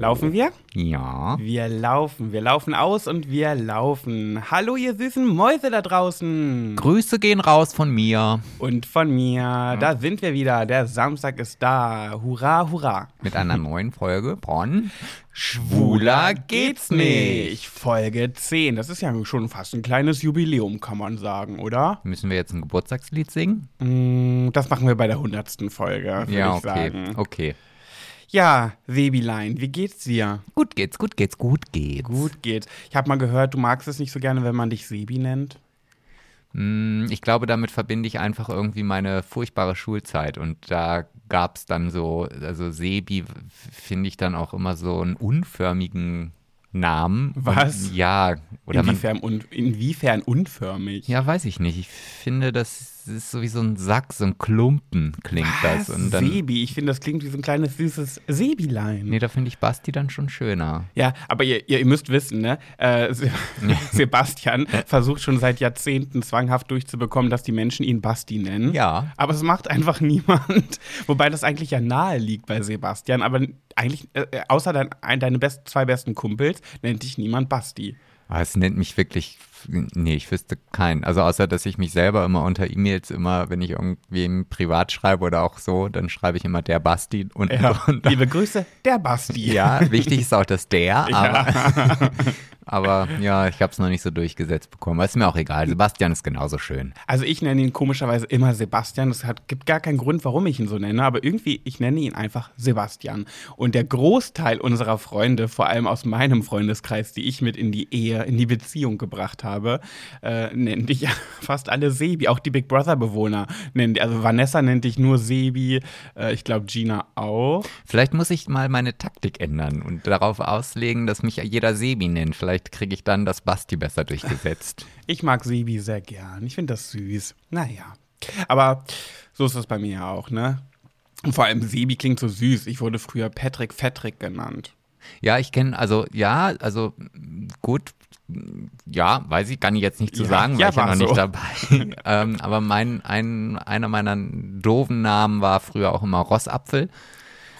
Laufen wir? Ja. Wir laufen. Wir laufen aus und wir laufen. Hallo, ihr süßen Mäuse da draußen. Grüße gehen raus von mir Und von mir. Da sind wir wieder. Der Samstag ist da. Hurra, hurra. mit einer neuen Folge von Schwuler geht's nicht. Folge 10. Das ist ja schon fast ein kleines Jubiläum, kann man sagen, oder? Müssen wir jetzt ein Geburtstagslied singen? Mm, Das machen wir bei der 100. Folge, würde ja, ich okay. sagen. Okay. Ja, Sebilein, wie geht's dir? Gut geht's, gut geht's, gut geht's. Gut geht's. Ich habe mal gehört, du magst es nicht so gerne, wenn man dich Sebi nennt. Mm, Ich glaube, damit verbinde ich einfach irgendwie meine furchtbare Schulzeit. Und da gab es dann so, also Sebi finde ich dann auch immer so einen unförmigen Namen. Was? Und, ja, oder man. Inwiefern, un inwiefern unförmig? Ja, weiß ich nicht. Ich finde, das ist so wie so ein Sack, so ein Klumpen klingt das. Und dann, Sebi, ich finde, das klingt wie so ein kleines süßes Sebilein. nee, da finde ich Basti dann schon schöner. Ja, aber ihr, ihr, ihr müsst wissen, ne? Äh, Se Sebastian versucht schon seit Jahrzehnten zwanghaft durchzubekommen, dass die Menschen ihn Basti nennen. Ja. Aber es macht einfach niemand. Wobei das eigentlich ja nahe liegt bei Sebastian. Aber eigentlich, äh, außer dein, ein, deine best, zwei besten Kumpels, nennt dich niemand Basti. Es nennt mich wirklich, nee, ich wüsste keinen. Also außer, dass ich mich selber immer unter E-Mails immer, wenn ich irgendwie privat schreibe oder auch so, dann schreibe ich immer der Basti und, und Liebe Grüße, der Basti. ja, wichtig ist auch das der, Ja. aber, ja, ich habe es noch nicht so durchgesetzt bekommen. Aber ist mir auch egal. Sebastian ist genauso schön. Also ich nenne ihn komischerweise immer Sebastian. Es gibt gar keinen Grund, warum ich ihn so nenne, aber irgendwie, ich nenne ihn einfach Sebastian. Und der Großteil unserer Freunde, vor allem aus meinem Freundeskreis, die ich mit in die Ehe, in die Beziehung gebracht habe, äh, nennen dich ja fast alle Sebi. Auch die Big Brother-Bewohner nennen die, also Vanessa nennt dich nur Sebi, äh, ich glaube Gina auch. Vielleicht muss ich mal meine Taktik ändern und darauf auslegen, dass mich jeder Sebi nennt. Vielleicht kriege ich dann das Basti besser durchgesetzt. Ich mag Sebi sehr gern. Ich finde das süß. Naja. Aber so ist das bei mir ja auch, ne? Und vor allem Sebi klingt so süß. Ich wurde früher Patrick Fettrick genannt. Ja, ich kenne, also ja, also gut, ja, weiß ich, kann ich jetzt nicht zu Ja, sagen, ja, weil ich ja war noch nicht so. dabei. ähm, aber mein, ein, einer meiner doofen Namen war früher auch immer Rossapfel.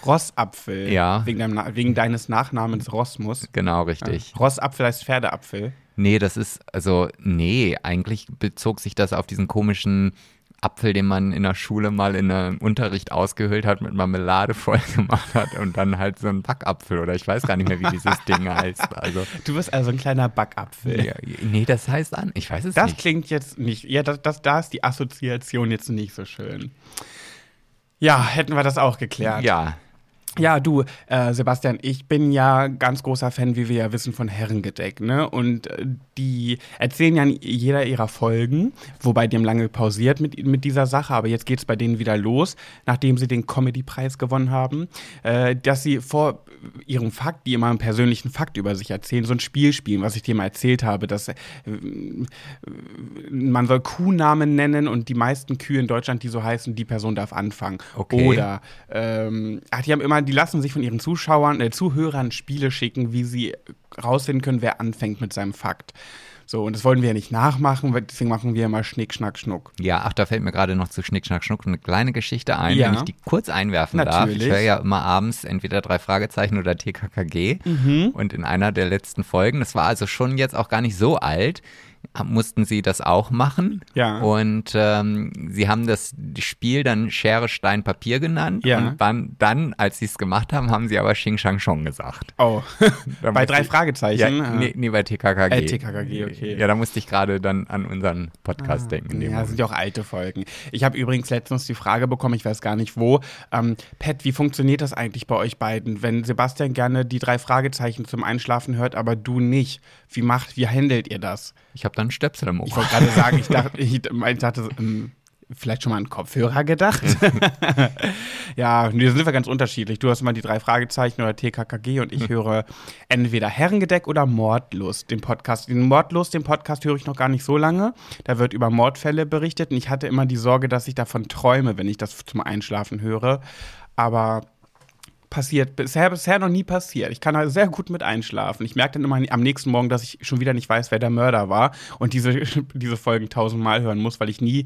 Rossapfel. Ja. Wegen, deinem, wegen deines Nachnamens Rossmus. Genau, richtig. Rossapfel heißt Pferdeapfel. Nee, das ist, also, nee, eigentlich bezog sich das auf diesen komischen Apfel, den man in der Schule mal in einem Unterricht ausgehöhlt hat, mit Marmelade voll gemacht hat und dann halt so ein Backapfel oder ich weiß gar nicht mehr, wie dieses Ding heißt. Also, Du bist also ein kleiner Backapfel. ja, nee, das heißt an, ich weiß es Das nicht. klingt jetzt nicht. Ja, das, das, da ist die Assoziation jetzt nicht so schön. Ja, hätten wir das auch geklärt. Ja, Ja, du, äh, Sebastian, ich bin ja ganz großer Fan, wie wir ja wissen, von Herrengedeck, ne? Und äh, die erzählen ja in jeder ihrer Folgen, wobei die haben lange pausiert mit, mit dieser Sache, aber jetzt geht's bei denen wieder los, nachdem sie den Comedy-Preis gewonnen haben, äh, dass sie vor ihrem Fakt, die immer einen persönlichen Fakt über sich erzählen, so ein Spiel spielen, was ich dir mal erzählt habe, dass äh, man soll Kuhnamen nennen und die meisten Kühe in Deutschland, die so heißen, die Person darf anfangen. Okay. Oder ähm, ach, die haben immer, die lassen sich von ihren Zuschauern, äh, Zuhörern Spiele schicken, wie sie rausfinden können, wer anfängt mit seinem Fakt. So, und das wollen wir ja nicht nachmachen, deswegen machen wir immer Schnick, Schnack, Schnuck. Ja, ach, da fällt mir gerade noch zu Schnick, Schnack, Schnuck eine kleine Geschichte ein, Ja. wenn ich die kurz einwerfen darf. Natürlich. Ich höre ja immer abends entweder drei Fragezeichen oder TKKG. Mhm. Und in einer der letzten Folgen, das war also schon jetzt auch gar nicht so alt, mussten sie das auch machen. Ja. Und ähm, sie haben das Spiel dann Schere, Stein, Papier genannt. Ja. Und dann, dann als sie es gemacht haben, haben sie aber Xing Shang Chong gesagt. Oh, bei drei ich- Fragezeichen. Ja, äh, nee, nee, bei TKKG. Äh, TKKG, okay. Ja, da musste ich gerade dann an unseren Podcast denken. in dem Ja, das sind ja auch alte Folgen. Ich habe übrigens letztens die Frage bekommen, ich weiß gar nicht wo. Ähm, Pat, wie funktioniert das eigentlich bei euch beiden, wenn Sebastian gerne die drei Fragezeichen zum Einschlafen hört, aber du nicht? Wie macht, wie handelt ihr das? Ich habe dann Stöpsel im Ohr. Ich wollte gerade sagen, ich dachte, ich, ich dachte ähm, vielleicht schon mal an Kopfhörer gedacht. ja, da sind wir ganz unterschiedlich. Du hast immer die drei Fragezeichen oder TKKG und ich höre entweder Herrengedeck oder Mordlust, den Podcast. Den Mordlust, den Podcast höre ich noch gar nicht so lange. Da wird über Mordfälle berichtet und ich hatte immer die Sorge, dass ich davon träume, wenn ich das zum Einschlafen höre. Aber passiert, bisher, bisher noch nie passiert. Ich kann da sehr gut mit einschlafen. Ich merke dann immer am nächsten Morgen, dass ich schon wieder nicht weiß, wer der Mörder war und diese, diese Folgen tausendmal hören muss, weil ich nie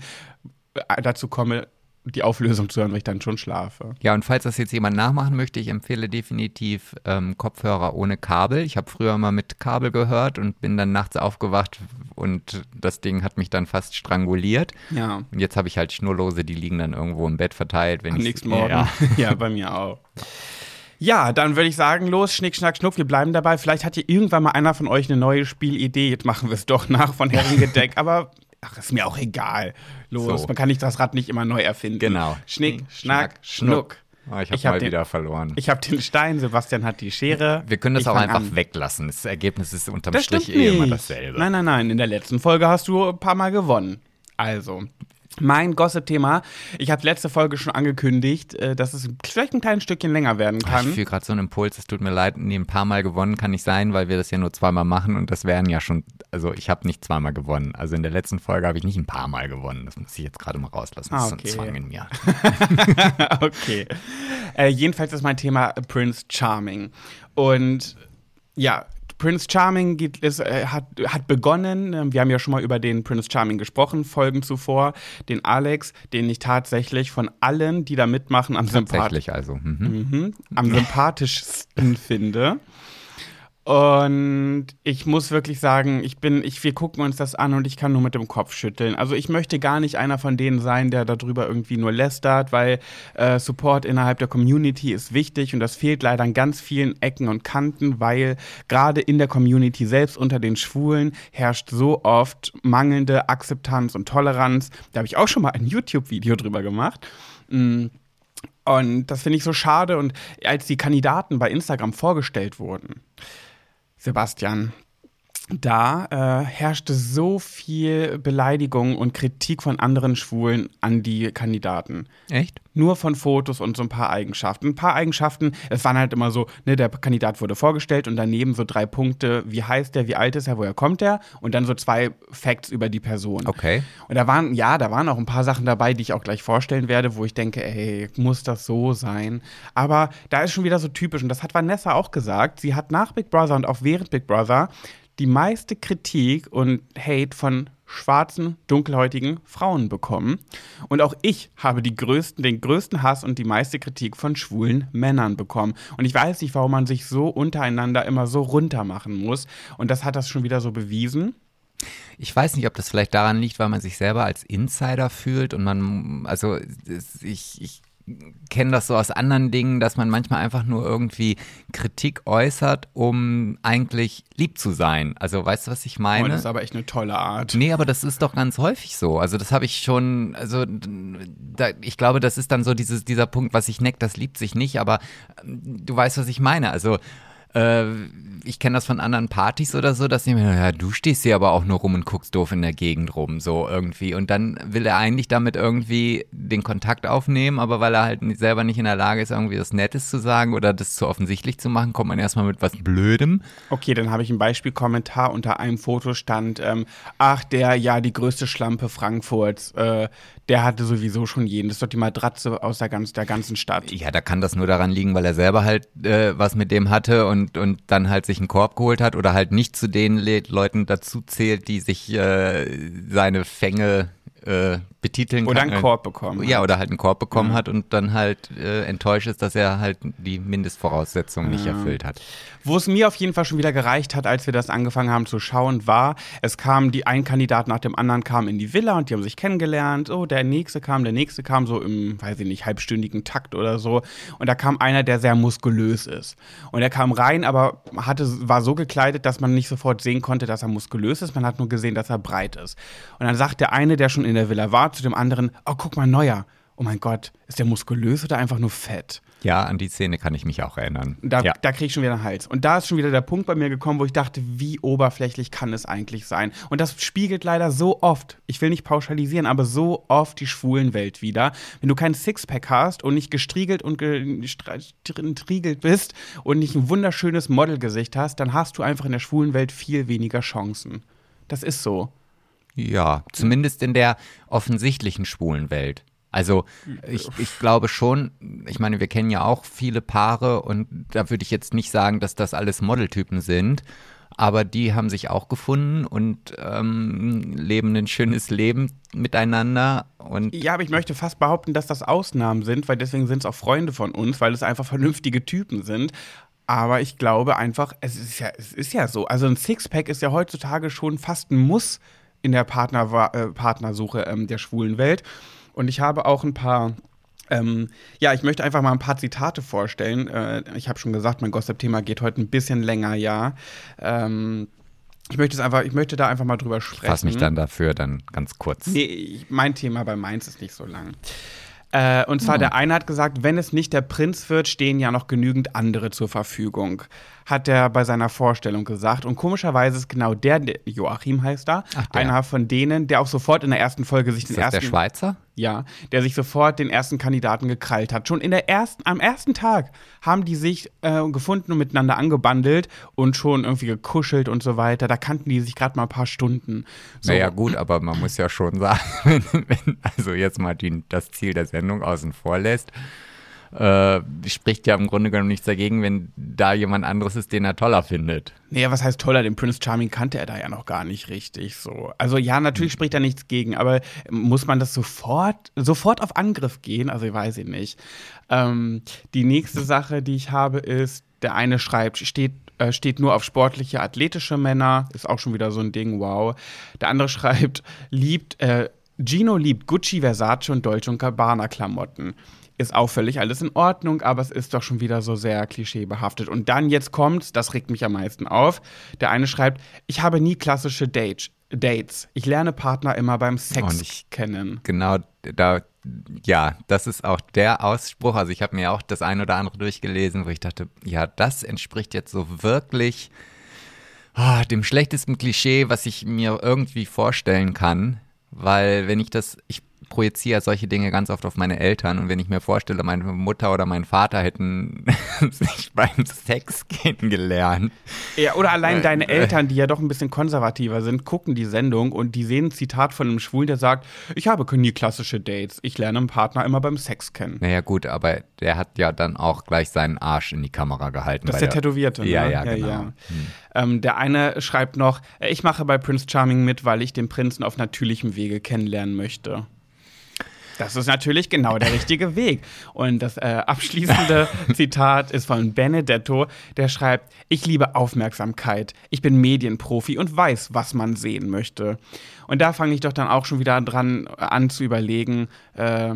äh, dazu komme, die Auflösung zu hören, weil ich dann schon schlafe. Ja, und falls das jetzt jemand nachmachen möchte, ich empfehle definitiv ähm, Kopfhörer ohne Kabel. Ich habe früher mal mit Kabel gehört und bin dann nachts aufgewacht und das Ding hat mich dann fast stranguliert. Ja. Und jetzt habe ich halt Schnurlose, die liegen dann irgendwo im Bett verteilt. Wenn Am nächsten Morgen. Ja. Ja. bei mir auch. Ja, dann würde ich sagen, los, Schnick, Schnack, Schnuck, wir bleiben dabei. Vielleicht hat hier irgendwann mal einer von euch eine neue Spielidee. Jetzt machen wir es doch nach von Herrengedeck, aber ach, ist mir auch egal. Los, So. man kann nicht das Rad nicht immer neu erfinden. Genau. Schnick, Schnack, Schnuck. Oh, ich habe hab mal den- wieder verloren. Ich habe den Stein, Sebastian hat die Schere. Wir können das auch einfach an. weglassen. Das Ergebnis ist unterm Das Strich eh immer dasselbe. Nein, nein, nein. In der letzten Folge hast du ein paar Mal gewonnen. Also, mein Gossip-Thema. Ich habe letzte Folge schon angekündigt, äh, dass es vielleicht ein kleines Stückchen länger werden Ich kann. fühle gerade so einen Impuls, es tut mir leid, nee, ein paar Mal gewonnen kann nicht sein, weil wir das ja nur zweimal machen und das wären ja schon, also ich habe nicht zweimal gewonnen. Also in der letzten Folge habe ich nicht ein paar Mal gewonnen. Das muss ich jetzt gerade mal rauslassen. Das Ah, ist okay. so ein Zwang in mir. okay. Äh, jedenfalls ist mein Thema Prince Charming. Und ja, Prince Charming geht, ist, äh, hat, hat begonnen. ähm, Wir haben ja schon mal über den Prince Charming gesprochen, Folgen zuvor. Den Alex, den ich tatsächlich von allen, die da mitmachen, am, sympath also. Mhm. mhm, am sympathischsten finde. Und ich muss wirklich sagen, ich bin, ich, wir gucken uns das an und ich kann nur mit dem Kopf schütteln. Also ich möchte gar nicht einer von denen sein, der darüber irgendwie nur lästert, weil äh, Support innerhalb der Community ist wichtig und das fehlt leider an ganz vielen Ecken und Kanten, weil gerade in der Community selbst unter den Schwulen herrscht so oft mangelnde Akzeptanz und Toleranz. Da habe ich auch schon mal ein YouTube-Video drüber gemacht. Mm. Und das finde ich so schade. Und als die Kandidaten bei Instagram vorgestellt wurden, Sebastian, da äh, herrschte so viel Beleidigung und Kritik von anderen Schwulen an die Kandidaten. Echt? Nur von Fotos und so ein paar Eigenschaften. Ein paar Eigenschaften, es waren halt immer so, ne, der Kandidat wurde vorgestellt und daneben so drei Punkte, wie heißt der, wie alt ist er, woher kommt er und dann so zwei Facts über die Person. Okay. Und da waren, ja, da waren auch ein paar Sachen dabei, die ich auch gleich vorstellen werde, wo ich denke, ey, muss das so sein? Aber da ist schon wieder so typisch, und das hat Vanessa auch gesagt, sie hat nach Big Brother und auch während Big Brother die meiste Kritik und Hate von schwarzen, dunkelhäutigen Frauen bekommen. Und auch ich habe größten, den größten Hass und die meiste Kritik von schwulen Männern bekommen. Und ich weiß nicht, warum man sich so untereinander immer so runter machen muss. Und das hat das schon wieder so bewiesen. Ich weiß nicht, ob das vielleicht daran liegt, weil man sich selber als Insider fühlt und man, also ich, ich kenne das so aus anderen Dingen, dass man manchmal einfach nur irgendwie Kritik äußert, um eigentlich lieb zu sein. Also weißt du, was ich Oh, meine? das ist aber echt eine tolle Art. Nee, aber das ist doch ganz häufig so. Also das habe ich schon, also da, ich glaube, das ist dann so dieses, dieser Punkt, was ich neckt, das liebt sich nicht, aber ähm, du weißt, was ich meine. Also äh, ich kenne das von anderen Partys oder so, dass die mir, ja, du stehst hier aber auch nur rum und guckst doof in der Gegend rum, so irgendwie. Und dann will er eigentlich damit irgendwie den Kontakt aufnehmen, aber weil er halt selber nicht in der Lage ist, irgendwie das Nettes zu sagen oder das zu offensichtlich zu machen, kommt man erstmal mit was Blödem. Okay, dann habe ich ein Beispielkommentar. Unter einem Foto stand, ähm, ach, der, ja, die größte Schlampe Frankfurts, äh, der hatte sowieso schon jeden. Das ist doch die Matratze aus der, ganz, der ganzen Stadt. Ja, da kann das nur daran liegen, weil er selber halt äh, was mit dem hatte und, und dann halt sich einen Korb geholt hat oder halt nicht zu den Le Leuten dazu zählt, die sich äh, seine Fänge äh, betiteln Oder kann. einen Korb bekommen. Ja, oder halt einen Korb bekommen Ja. hat und dann halt äh, enttäuscht ist, dass er halt die Mindestvoraussetzungen nicht erfüllt hat. Wo es mir auf jeden Fall schon wieder gereicht hat, als wir das angefangen haben zu schauen, war, es kam die ein Kandidat nach dem anderen kam in die Villa und die haben sich kennengelernt. Oh, der nächste kam, der nächste kam so im, weiß ich nicht, halbstündigen Takt oder so. Und da kam einer, der sehr muskulös ist. Und er kam rein, aber hatte, war so gekleidet, dass man nicht sofort sehen konnte, dass er muskulös ist. Man hat nur gesehen, dass er breit ist. Und dann sagt der eine, der schon in der Villa war, zu dem anderen, oh, guck mal, neuer. Oh mein Gott, ist der muskulös oder einfach nur fett? Ja, an die Szene kann ich mich auch erinnern. Da, ja. da krieg ich schon wieder einen Hals. Und da ist schon wieder der Punkt bei mir gekommen, wo ich dachte, wie oberflächlich kann es eigentlich sein? Und das spiegelt leider so oft, ich will nicht pauschalisieren, aber so oft die schwulen Welt wieder. Wenn du kein Sixpack hast und nicht gestriegelt und gestriegelt bist und nicht ein wunderschönes Modelgesicht hast, dann hast du einfach in der schwulen Welt viel weniger Chancen. Das ist so. Ja, zumindest in der offensichtlichen schwulen Welt. Also ich, ich glaube schon, ich meine, wir kennen ja auch viele Paare und da würde ich jetzt nicht sagen, dass das alles Modeltypen sind, aber die haben sich auch gefunden und ähm, leben ein schönes Leben miteinander. Und ja, aber ich möchte fast behaupten, dass das Ausnahmen sind, weil deswegen sind es auch Freunde von uns, weil es einfach vernünftige Typen sind. Aber ich glaube einfach, es ist ja, es ist ja so. Also ein Sixpack ist ja heutzutage schon fast ein Muss in der Partner, äh, Partnersuche ähm, der schwulen Welt. Und ich habe auch ein paar ähm, ja, ich möchte einfach mal ein paar Zitate vorstellen. Äh, ich habe schon gesagt, mein Gossip-Thema geht heute ein bisschen länger, ja. Ähm, ich möchte es einfach, ich möchte da einfach mal drüber sprechen. Fass mich dann dafür dann ganz kurz. Nee, ich, mein Thema bei Mainz ist nicht so lang. Äh, und zwar, oh. der eine hat gesagt, wenn es nicht der Prinz wird, stehen ja noch genügend andere zur Verfügung hat er bei seiner Vorstellung gesagt. Und komischerweise ist genau der, Joachim heißt da, Ach, einer von denen, der auch sofort in der ersten Folge sich ist den das ersten. Der Schweizer? Ja, der sich sofort den ersten Kandidaten gekrallt hat. Schon in der ersten, am ersten Tag haben die sich äh, gefunden und miteinander angebandelt und schon irgendwie gekuschelt und so weiter. Da kannten die sich gerade mal ein paar Stunden. So. Naja, gut, aber man muss ja schon sagen, wenn, wenn also jetzt mal die, das Ziel der Sendung außen vor lässt, äh, spricht ja im Grunde genommen nichts dagegen, wenn da jemand anderes ist, den er toller findet. Naja, was heißt toller? Den Prince Charming kannte er da ja noch gar nicht richtig so. Also ja, natürlich hm. spricht da nichts gegen, aber muss man das sofort, sofort auf Angriff gehen? Also ich weiß ich nicht. Ähm, die nächste Sache, die ich habe, ist, der eine schreibt, steht äh, steht nur auf sportliche, athletische Männer. Ist auch schon wieder so ein Ding, wow. Der andere schreibt, liebt, äh, Gino liebt Gucci, Versace und Dolce und Gabbana Klamotten ist auch völlig alles in Ordnung, aber es ist doch schon wieder so sehr klischeebehaftet. Und dann jetzt kommt, das regt mich am meisten auf. Der eine schreibt, ich habe nie klassische Dates. Dates. Ich lerne Partner immer beim Sex ich, kennen. Genau, da, ja, das ist auch der Ausspruch. Also ich habe mir auch das ein oder andere durchgelesen, wo ich dachte, ja, das entspricht jetzt so wirklich oh, dem schlechtesten Klischee, was ich mir irgendwie vorstellen kann. Weil wenn ich das, ich projiziere solche Dinge ganz oft auf meine Eltern und wenn ich mir vorstelle, meine Mutter oder mein Vater hätten sich beim Sex kennengelernt. Ja, oder allein äh, deine äh. Eltern, die ja doch ein bisschen konservativer sind, gucken die Sendung und die sehen ein Zitat von einem Schwulen, der sagt, ich habe nie klassische Dates, ich lerne einen Partner immer beim Sex kennen. Naja gut, aber der hat ja dann auch gleich seinen Arsch in die Kamera gehalten. Das ist der, der Tätowierte, ne? Ja, ja, genau. Ja. Hm. Ähm, der eine schreibt noch, ich mache bei Prince Charming mit, weil ich den Prinzen auf natürlichem Wege kennenlernen möchte. Das ist natürlich genau der richtige Weg. Und das äh, abschließende Zitat ist von Benedetto, der schreibt, ich liebe Aufmerksamkeit. Ich bin Medienprofi und weiß, was man sehen möchte. Und da fange ich doch dann auch schon wieder dran äh, an zu überlegen, äh,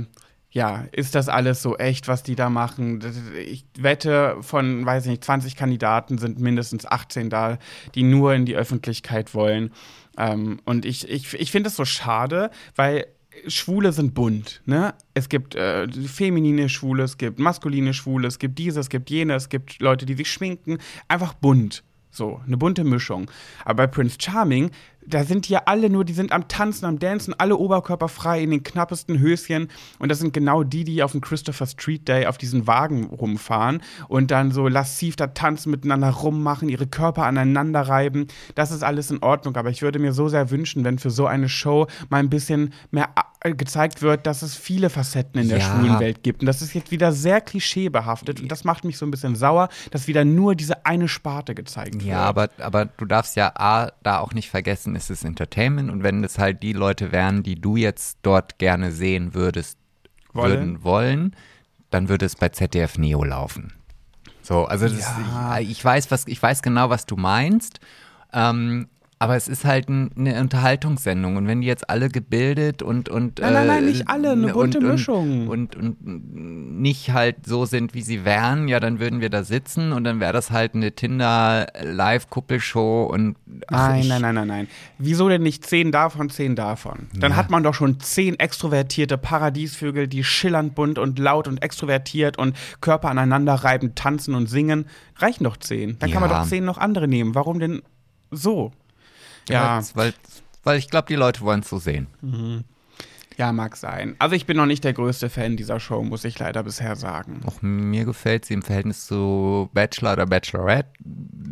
ja, ist das alles so echt, was die da machen? Ich wette, von, weiß ich nicht, 20 Kandidaten sind mindestens 18 da, die nur in die Öffentlichkeit wollen. Ähm, und ich, ich, ich finde es so schade, weil Schwule sind bunt, ne? Es gibt äh, feminine Schwule, es gibt maskuline Schwule, es gibt dieses, es gibt jenes, es gibt Leute, die sich schminken. Einfach bunt. So, eine bunte Mischung. Aber bei Prince Charming, da sind ja alle nur, die sind am Tanzen, am Dancen, alle oberkörperfrei in den knappesten Höschen. Und das sind genau die, die auf dem Christopher Street Day auf diesen Wagen rumfahren und dann so lassiv da tanzen, miteinander rummachen, ihre Körper aneinander reiben. Das ist alles in Ordnung. Aber ich würde mir so sehr wünschen, wenn für so eine Show mal ein bisschen mehr äh, gezeigt wird, dass es viele Facetten in der ja. schwulen Welt gibt. Und das ist jetzt wieder sehr klischeebehaftet. Und das macht mich so ein bisschen sauer, dass wieder nur diese eine Sparte gezeigt wird. Ja, aber, aber du darfst ja A, da auch nicht vergessen, es ist Entertainment. Und wenn es halt die Leute wären, die du jetzt dort gerne sehen würdest, wollen. würden wollen, dann würde es bei ZDF Neo laufen. So, also das, ja. ich, ich, weiß, was, ich weiß genau, was du meinst. Ähm, aber es ist halt ein, eine Unterhaltungssendung und wenn die jetzt alle gebildet und und nein, nein, nein, nicht äh, alle, eine bunte und, Mischung und, und, und nicht halt so sind, wie sie wären, ja, dann würden wir da sitzen und dann wäre das halt eine Tinder Live Kuppelshow und ach, nein, nein, nein, nein, nein. Wieso denn nicht zehn davon, zehn davon? Dann ja. hat man doch schon zehn extrovertierte Paradiesvögel, die schillernd bunt und laut und extrovertiert und Körper aneinander reiben, tanzen und singen. Reichen doch zehn. Dann ja. kann man doch zehn noch andere nehmen. Warum denn so? Ja. Weil, weil ich glaube, die Leute wollen es so sehen. Mhm. Ja, mag sein. Also ich bin noch nicht der größte Fan dieser Show, muss ich leider bisher sagen. Auch mir gefällt sie im Verhältnis zu Bachelor oder Bachelorette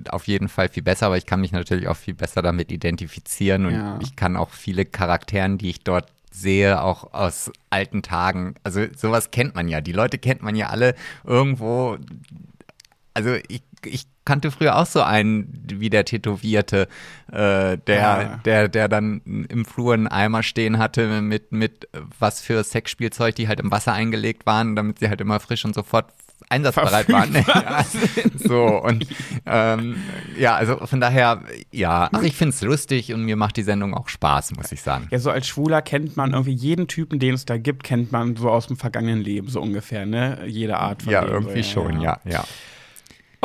auf jeden Fall viel besser, aber ich kann mich natürlich auch viel besser damit identifizieren und ja. ich kann auch viele Charakteren, die ich dort sehe, auch aus alten Tagen. Also sowas kennt man ja. Die Leute kennt man ja alle irgendwo. Also ich, ich kannte früher auch so einen wie der Tätowierte, äh, der, Ja. der, der dann im Flur einen Eimer stehen hatte mit, mit was für Sexspielzeug, die halt im Wasser eingelegt waren, damit sie halt immer frisch und sofort einsatzbereit waren. Ja, so und ähm, ja, also von daher, ja, ach, ich find's lustig und mir macht die Sendung auch Spaß, muss ich sagen. Ja, so als Schwuler kennt man irgendwie jeden Typen, den es da gibt, kennt man so aus dem vergangenen Leben, so ungefähr, ne? Jede Art von Ja, dem, irgendwie so, schon, ja, ja.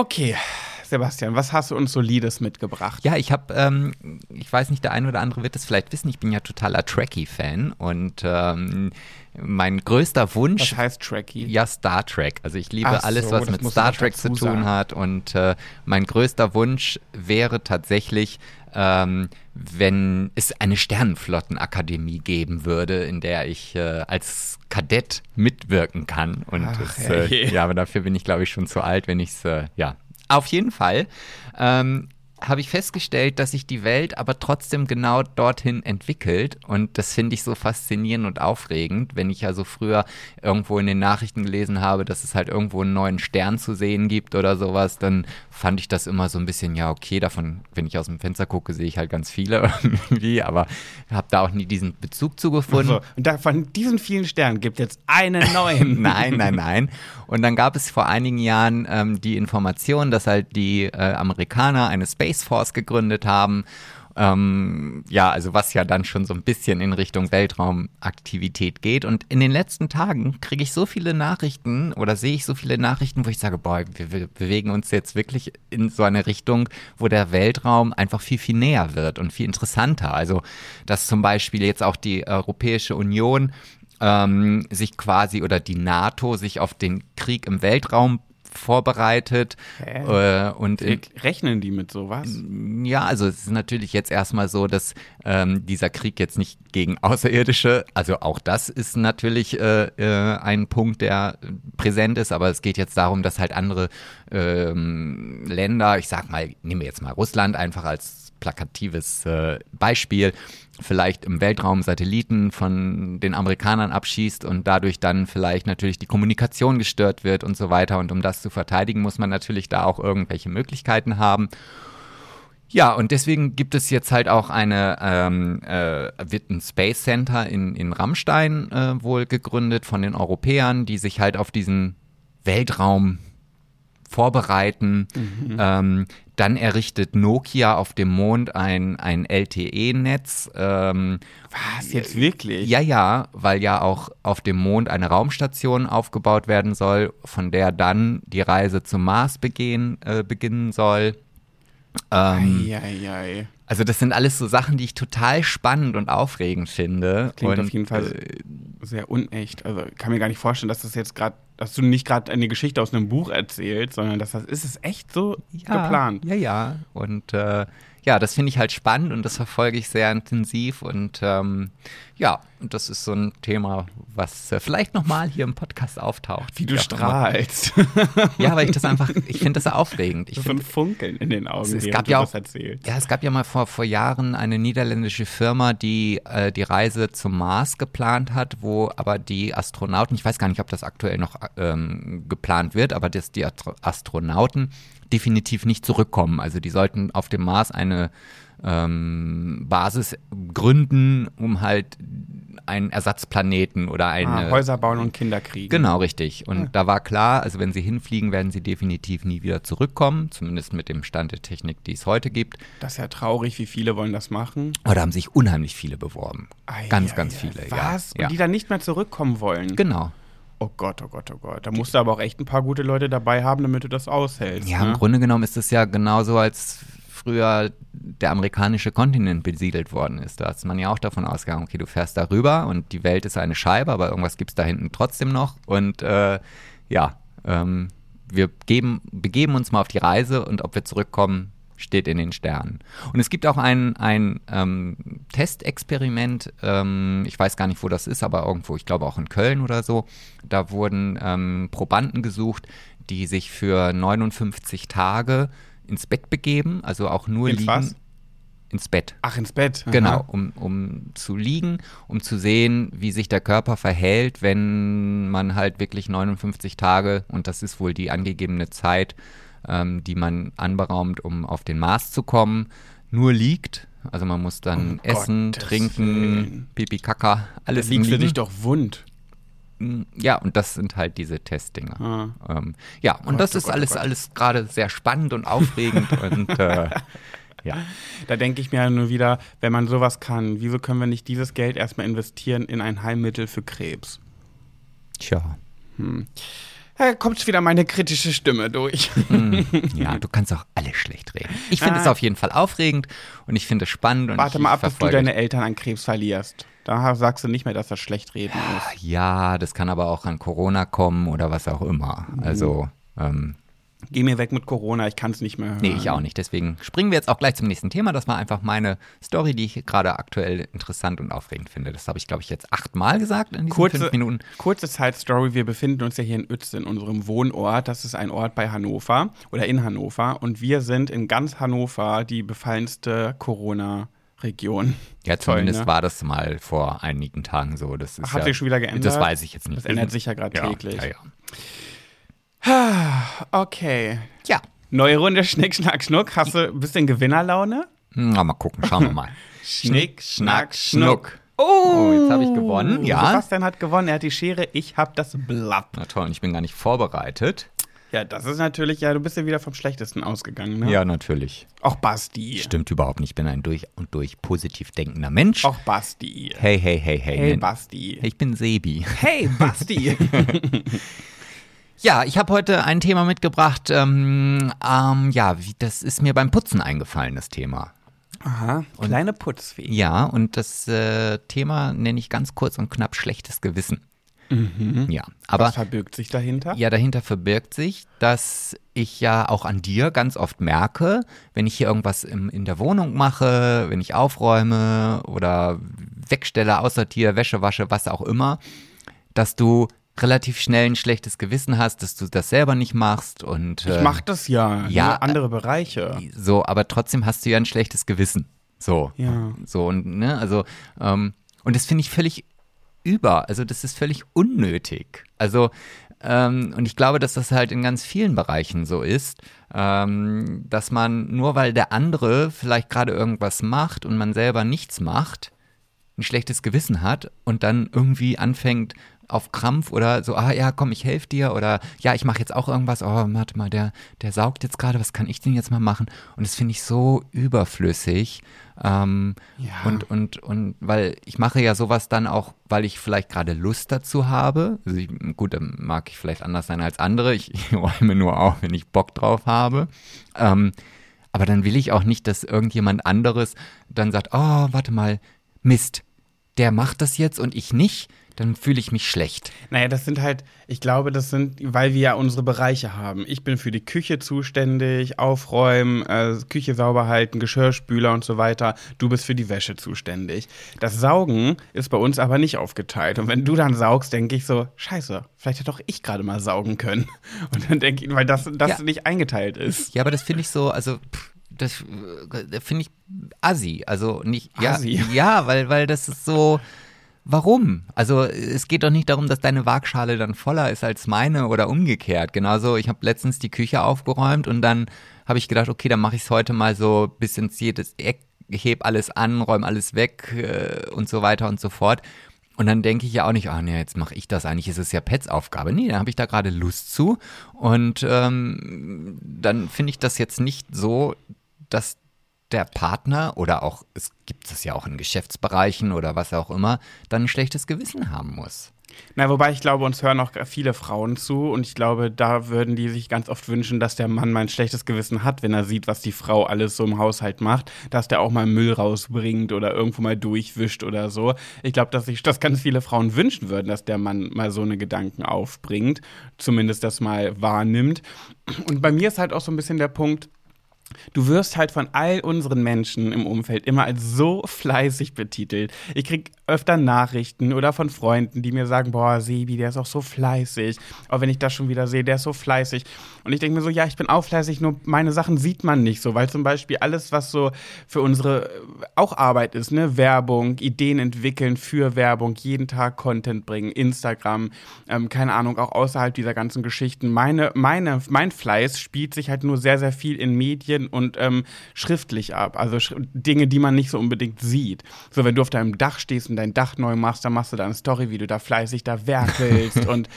Okay, Sebastian, was hast du uns Solides mitgebracht? Ja, ich habe, ähm, ich weiß nicht, der eine oder andere wird es vielleicht wissen, ich bin ja totaler Trekkie-Fan und ähm, mein größter Wunsch Was heißt Tracky? Ja, Star Trek. Also ich liebe Ach alles, so, was mit Star Trek zu tun sagen. hat. Und äh, mein größter Wunsch wäre tatsächlich, ähm, wenn es eine Sternenflottenakademie geben würde, in der ich äh, als Kadett mitwirken kann. Und Ach, es, äh, ja, aber dafür bin ich, glaube ich, schon zu alt, wenn ich es, äh, ja. Auf jeden Fall. Ähm, habe ich festgestellt, dass sich die Welt aber trotzdem genau dorthin entwickelt. Und das finde ich so faszinierend und aufregend. Wenn ich also früher irgendwo in den Nachrichten gelesen habe, dass es halt irgendwo einen neuen Stern zu sehen gibt oder sowas, dann fand ich das immer so ein bisschen, ja, okay, davon, wenn ich aus dem Fenster gucke, sehe ich halt ganz viele irgendwie, aber habe da auch nie diesen Bezug zu gefunden. So, und da, von diesen vielen Sternen gibt jetzt einen neuen. Nein, nein, nein. Und dann gab es vor einigen Jahren ähm, die Information, dass halt die äh, Amerikaner eine Space Force gegründet haben. Ähm, ja, also was ja dann schon so ein bisschen in Richtung Weltraumaktivität geht. Und in den letzten Tagen kriege ich so viele Nachrichten oder sehe ich so viele Nachrichten, wo ich sage, boah, wir, wir bewegen uns jetzt wirklich in so eine Richtung, wo der Weltraum einfach viel, viel näher wird und viel interessanter. Also, dass zum Beispiel jetzt auch die Europäische Union ähm, sich quasi oder die NATO sich auf den Krieg im Weltraum vorbereitet äh, und in, Rechnen die mit sowas? ja, also es ist natürlich jetzt erstmal so, dass ähm, dieser Krieg jetzt nicht gegen Außerirdische, also auch das ist natürlich äh, äh, ein Punkt, der präsent ist, aber es geht jetzt darum, dass halt andere ähm, Länder, ich sag mal, nehmen wir jetzt mal Russland einfach als plakatives äh, Beispiel, vielleicht im Weltraum Satelliten von den Amerikanern abschießt und dadurch dann vielleicht natürlich die Kommunikation gestört wird und so weiter. Und um das zu verteidigen, muss man natürlich da auch irgendwelche Möglichkeiten haben. Ja, und deswegen gibt es jetzt halt auch eine, ähm, äh, wird ein Space Center in, in Rammstein äh, wohl gegründet von den Europäern, die sich halt auf diesen Weltraum vorbereiten. Ähm, dann errichtet Nokia auf dem Mond ein, ein LTE-Netz. Ähm, Was, jetzt wirklich? ja, ja, weil ja auch auf dem Mond eine Raumstation aufgebaut werden soll, von der dann die Reise zum Mars begehen, äh, beginnen soll. Ähm, Eieiei. also das sind alles so Sachen, die ich total spannend und aufregend finde. Klingt und, auf jeden Fall äh, sehr unecht. Also ich kann mir gar nicht vorstellen, dass das jetzt gerade, dass du nicht gerade eine Geschichte aus einem Buch erzählst, sondern dass das ist es echt so ja, geplant. Ja, ja. Und äh, ja, das finde ich halt spannend und das verfolge ich sehr intensiv. Und ähm, ja, und das ist so ein Thema, was äh, vielleicht nochmal hier im Podcast auftaucht. Wie du strahlst. Ja, weil ich das einfach, ich finde das aufregend. Ich so ein finde Funkeln in den Augen, Es- es gab ja auch-. Ja, es gab ja mal vor, vor Jahren eine niederländische Firma, die äh, die Reise zum Mars geplant hat, wo aber die Astronauten, ich weiß gar nicht, ob das aktuell noch ähm, geplant wird, aber dass die Astro Astronauten definitiv nicht zurückkommen. Also die sollten auf dem Mars eine ähm, Basis gründen, um halt einen Ersatzplaneten oder eine Ah, Häuser bauen und Kinder kriegen. Genau, richtig. Und da war klar, also wenn sie hinfliegen, werden sie definitiv nie wieder zurückkommen, zumindest mit dem Stand der Technik, die es heute gibt. Das ist ja traurig, wie viele wollen das machen. Aber da haben sich unheimlich viele beworben. Ei, ganz, ei, ganz viele, ja. Was? ja. Und die dann nicht mehr zurückkommen wollen? Genau. Oh Gott, oh Gott, oh Gott. Da musst du aber auch echt ein paar gute Leute dabei haben, damit du das aushältst. Ja, im ne? Grunde genommen ist es ja genauso, als früher der amerikanische Kontinent besiedelt worden ist. Da ist man ja auch davon ausgegangen, okay, du fährst da rüber und die Welt ist eine Scheibe, aber irgendwas gibt es da hinten trotzdem noch. Und äh, ja, ähm, wir geben, begeben uns mal auf die Reise und ob wir zurückkommen, steht in den Sternen. Und es gibt auch ein, ein ähm, Testexperiment, ähm, ich weiß gar nicht, wo das ist, aber irgendwo, ich glaube auch in Köln oder so. Da wurden ähm, Probanden gesucht, die sich für 59 Tage ins Bett begeben, also auch nur Ins liegen. was? ins Bett. Ach, ins Bett. Aha. Genau, um, um zu liegen, um zu sehen, wie sich der Körper verhält, wenn man halt wirklich 59 Tage, und das ist wohl die angegebene Zeit, ähm, die man anberaumt, um auf den Mars zu kommen, nur liegt. Also man muss dann Um essen, Gottes trinken, Willen. Pipi, Kaka, alles Das liegt im für dich doch wund. Ja, und das sind halt diese Testdinger. Ah. Ähm, ja, und Gott, das oh ist Gott, oh alles, Gott. alles gerade sehr spannend und aufregend und äh, ja. Da denke ich mir nur wieder, wenn man sowas kann, wieso können wir nicht dieses Geld erstmal investieren in ein Heilmittel für Krebs? Tja. Da kommt wieder meine kritische Stimme durch. Hm, ja, du kannst auch alles schlecht reden. Ich finde Ah. es auf jeden Fall aufregend und ich finde es spannend. Und Warte mal ab, bis du deine Eltern an Krebs verlierst. Da sagst du nicht mehr, dass das schlecht reden ist. Ja, das kann aber auch an Corona kommen oder was auch immer. Also, ähm, Geh mir weg mit Corona, ich kann es nicht mehr hören. nee, ich auch nicht. Deswegen springen wir jetzt auch gleich zum nächsten Thema. Das war einfach meine Story, die ich gerade aktuell interessant und aufregend finde. Das habe ich, glaube ich, jetzt achtmal gesagt in diesen Kurze, fünf Minuten. kurze Side-Story, wir befinden uns ja hier in Uetze, in unserem Wohnort. Das ist ein Ort bei Hannover oder in Hannover. Und wir sind in ganz Hannover die befallenste Corona-Region. Ja, Toll, zumindest ne? war das mal vor einigen Tagen so. Das ist Hat ja, sich schon wieder geändert? Das weiß ich jetzt nicht. Das ändert sich ja gerade ja, täglich. Ja, ja. Okay. ja. Neue Runde Schnick, Schnack, Schnuck. Hast du ein bisschen Gewinnerlaune? Na, mal gucken, schauen wir mal. Schnick, Schnack, Schnuck. Oh, jetzt habe ich gewonnen. Ja. Sebastian hat gewonnen, er hat die Schere, ich habe das Blatt. Na toll, und ich bin gar nicht vorbereitet. Ja, das ist natürlich, ja, du bist ja wieder vom Schlechtesten ausgegangen, ne? Ja, natürlich. Auch Basti. Stimmt überhaupt nicht. Ich bin ein durch und durch positiv denkender Mensch. Auch Basti. Hey, hey, hey, hey. Hey, nenn- Basti. Ich bin Sebi. Hey, Basti. Ja, ich habe heute ein Thema mitgebracht. Ähm, ähm, ja, das ist mir beim Putzen eingefallen, das Thema. Aha, kleine Putzfee. Ja, und das äh, Thema nenne ich ganz kurz und knapp schlechtes Gewissen. Ja, aber Was verbirgt sich dahinter? Ja, dahinter verbirgt sich, dass ich ja auch an dir ganz oft merke, wenn ich hier irgendwas im, in der Wohnung mache, wenn ich aufräume oder wegstelle, aussortiere, Wäsche wasche, was auch immer, dass du relativ schnell ein schlechtes Gewissen hast, dass du das selber nicht machst und Ich äh, mach das ja. ja, nur andere Bereiche. so, aber trotzdem hast du ja ein schlechtes Gewissen. So. Ja. So, und, ne, also, ähm, und das finde ich völlig über. Also, das ist völlig unnötig. Also, ähm, und ich glaube, dass das halt in ganz vielen Bereichen so ist, ähm, dass man nur weil der andere vielleicht gerade irgendwas macht und man selber nichts macht, ein schlechtes Gewissen hat und dann irgendwie anfängt auf Krampf oder so, ah ja, komm, ich helfe dir oder ja, ich mache jetzt auch irgendwas, oh, warte mal, der, der saugt jetzt gerade, was kann ich denn jetzt mal machen? Und das finde ich so überflüssig. Ähm, Ja. und, und, und weil ich mache ja sowas dann auch, weil ich vielleicht gerade Lust dazu habe. Also ich, gut, dann mag ich vielleicht anders sein als andere. Ich, ich räume nur auf, wenn ich Bock drauf habe. Ähm, aber dann will ich auch nicht, dass irgendjemand anderes dann sagt, oh, warte mal, Mist, der macht das jetzt und ich nicht, dann fühle ich mich schlecht. Naja, das sind halt, ich glaube, das sind, weil wir ja unsere Bereiche haben. Ich bin für die Küche zuständig, aufräumen, äh, Küche sauber halten, Geschirrspüler und so weiter. Du bist für die Wäsche zuständig. Das Saugen ist bei uns aber nicht aufgeteilt. Und wenn du dann saugst, denke ich so, scheiße, vielleicht hätte doch ich gerade mal saugen können. Und dann denke ich, weil das, das Ja. nicht eingeteilt ist. Ja, aber das finde ich so, also pff, das äh, finde ich assi. Also nicht, ja, Assi? ja, weil, weil das ist so, warum? Also es geht doch nicht darum, dass deine Waagschale dann voller ist als meine oder umgekehrt. Genauso, ich habe letztens die Küche aufgeräumt und dann habe ich gedacht, okay, dann mache ich es heute mal so bis ins jedes Eck, heb alles an, räume alles weg äh, und so weiter und so fort. Und dann denke ich ja auch nicht, ah nee, jetzt mache ich das. Eigentlich ist es ja Pets Aufgabe. Nee, dann habe ich da gerade Lust zu. Und ähm, dann finde ich das jetzt nicht so, dass der Partner oder auch, es gibt es ja auch in Geschäftsbereichen oder was auch immer, dann ein schlechtes Gewissen haben muss. Na, wobei ich glaube, uns hören auch viele Frauen zu und ich glaube, da würden die sich ganz oft wünschen, dass der Mann mal ein schlechtes Gewissen hat, wenn er sieht, was die Frau alles so im Haushalt macht, dass der auch mal Müll rausbringt oder irgendwo mal durchwischt oder so. Ich glaube, dass sich das ganz viele Frauen wünschen würden, dass der Mann mal so eine Gedanken aufbringt, zumindest das mal wahrnimmt. Und bei mir ist halt auch so ein bisschen der Punkt, du wirst halt von all unseren Menschen im Umfeld immer als so fleißig betitelt. Ich krieg öfter Nachrichten oder von Freunden, die mir sagen, boah, Sebi, der ist auch so fleißig. Auch wenn ich das schon wieder sehe, der ist so fleißig. Und ich denke mir so, ja, ich bin auch fleißig, nur meine Sachen sieht man nicht so, weil zum Beispiel alles, was so für unsere auch Arbeit ist, ne, Werbung, Ideen entwickeln für Werbung, jeden Tag Content bringen, Instagram, ähm, keine Ahnung, auch außerhalb dieser ganzen Geschichten. Meine, meine, mein Fleiß spielt sich halt nur sehr, sehr viel in Medien und ähm, schriftlich ab. Also sch Dinge, die man nicht so unbedingt sieht. So, wenn du auf deinem Dach stehst und dein Dach neu machst, dann machst du da eine Story, wie du da fleißig da werkelst und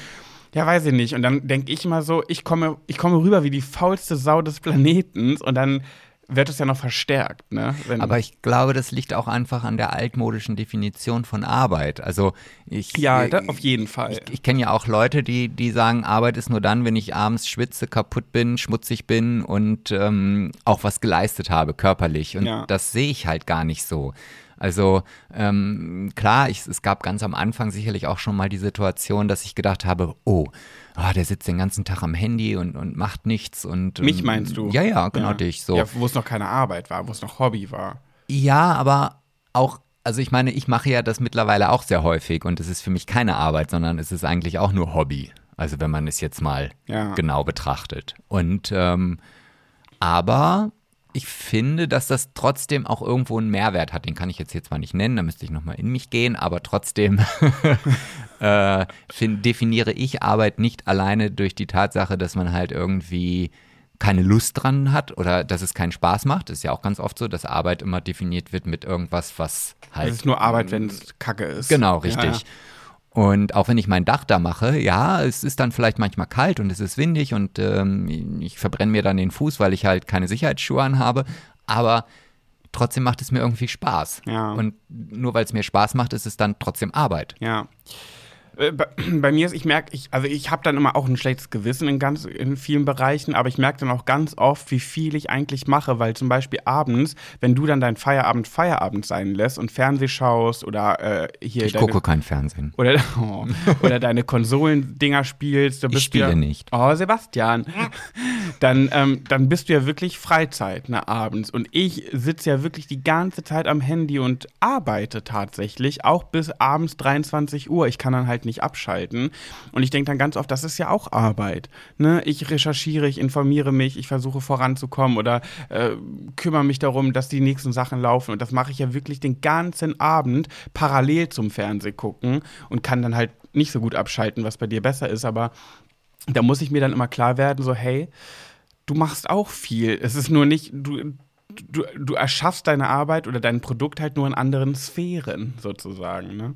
ja, weiß ich nicht. Und dann denke ich immer so, ich komme, ich komme rüber wie die faulste Sau des Planetens und dann wird es ja noch verstärkt. Ne? Wenn Aber ich glaube, das liegt auch einfach an der altmodischen Definition von Arbeit. Also ich ja, da, auf jeden Fall. Ich, ich kenne ja auch Leute, die die sagen, Arbeit ist nur dann, wenn ich abends schwitze, kaputt bin, schmutzig bin und ähm, auch was geleistet habe körperlich. Und ja. das sehe ich halt gar nicht so. Also ähm, klar, ich, es gab ganz am Anfang sicherlich auch schon mal die Situation, dass ich gedacht habe, oh, oh der sitzt den ganzen Tag am Handy und, und macht nichts. Und, Mich meinst du? Ja, ja, genau ja. dich. So. Ja, wo es noch keine Arbeit war, wo es noch Hobby war. Ja, aber auch also ich meine, ich mache ja das mittlerweile auch sehr häufig und es ist für mich keine Arbeit, sondern es ist eigentlich auch nur Hobby. Also wenn man es jetzt mal ja. genau betrachtet. Und ähm, aber ich finde, dass das trotzdem auch irgendwo einen Mehrwert hat. Den kann ich jetzt hier zwar nicht nennen, da müsste ich nochmal in mich gehen, aber trotzdem äh, find, definiere ich Arbeit nicht alleine durch die Tatsache, dass man halt irgendwie keine Lust dran hat oder dass es keinen Spaß macht. Das ist ja auch ganz oft so, dass Arbeit immer definiert wird mit irgendwas, was halt. Es ist nur Arbeit, wenn es Kacke ist. Genau, richtig. Ja, ja. Und auch wenn ich mein Dach da mache, ja, es ist dann vielleicht manchmal kalt und es ist windig und ähm, ich verbrenne mir dann den Fuß, weil ich halt keine Sicherheitsschuhe anhabe. Aber trotzdem macht es mir irgendwie Spaß. Ja. Und nur weil es mir Spaß macht, ist es dann trotzdem Arbeit. Ja. Äh, bei, mir ist, ich merke, ich, also ich habe dann immer auch ein schlechtes Gewissen in ganz in vielen Bereichen, aber ich merke dann auch ganz oft, wie viel ich eigentlich mache, weil zum Beispiel abends, wenn du dann dein Feierabend Feierabend sein lässt und Fernseh schaust oder äh, hier. Ich deine, gucke kein Fernsehen. Oder, oh, oder deine Konsolendinger spielst. Du bist ich spiele ja, nicht. Oh, Sebastian. dann, ähm, dann bist du ja wirklich Freizeit ne, abends. Und ich sitze ja wirklich die ganze Zeit am Handy und arbeite tatsächlich, auch bis abends 23 Uhr. Ich kann dann halt nicht abschalten. Und ich denke dann ganz oft, das ist ja auch Arbeit. Ne? Ich recherchiere, ich informiere mich, ich versuche voranzukommen oder äh, kümmere mich darum, dass die nächsten Sachen laufen. Und das mache ich ja wirklich den ganzen Abend parallel zum Fernseh gucken und kann dann halt nicht so gut abschalten, was bei dir besser ist. Aber da muss ich mir dann immer klar werden, so hey, du machst auch viel. Es ist nur nicht, du, du, du erschaffst deine Arbeit oder dein Produkt halt nur in anderen Sphären sozusagen. Ne?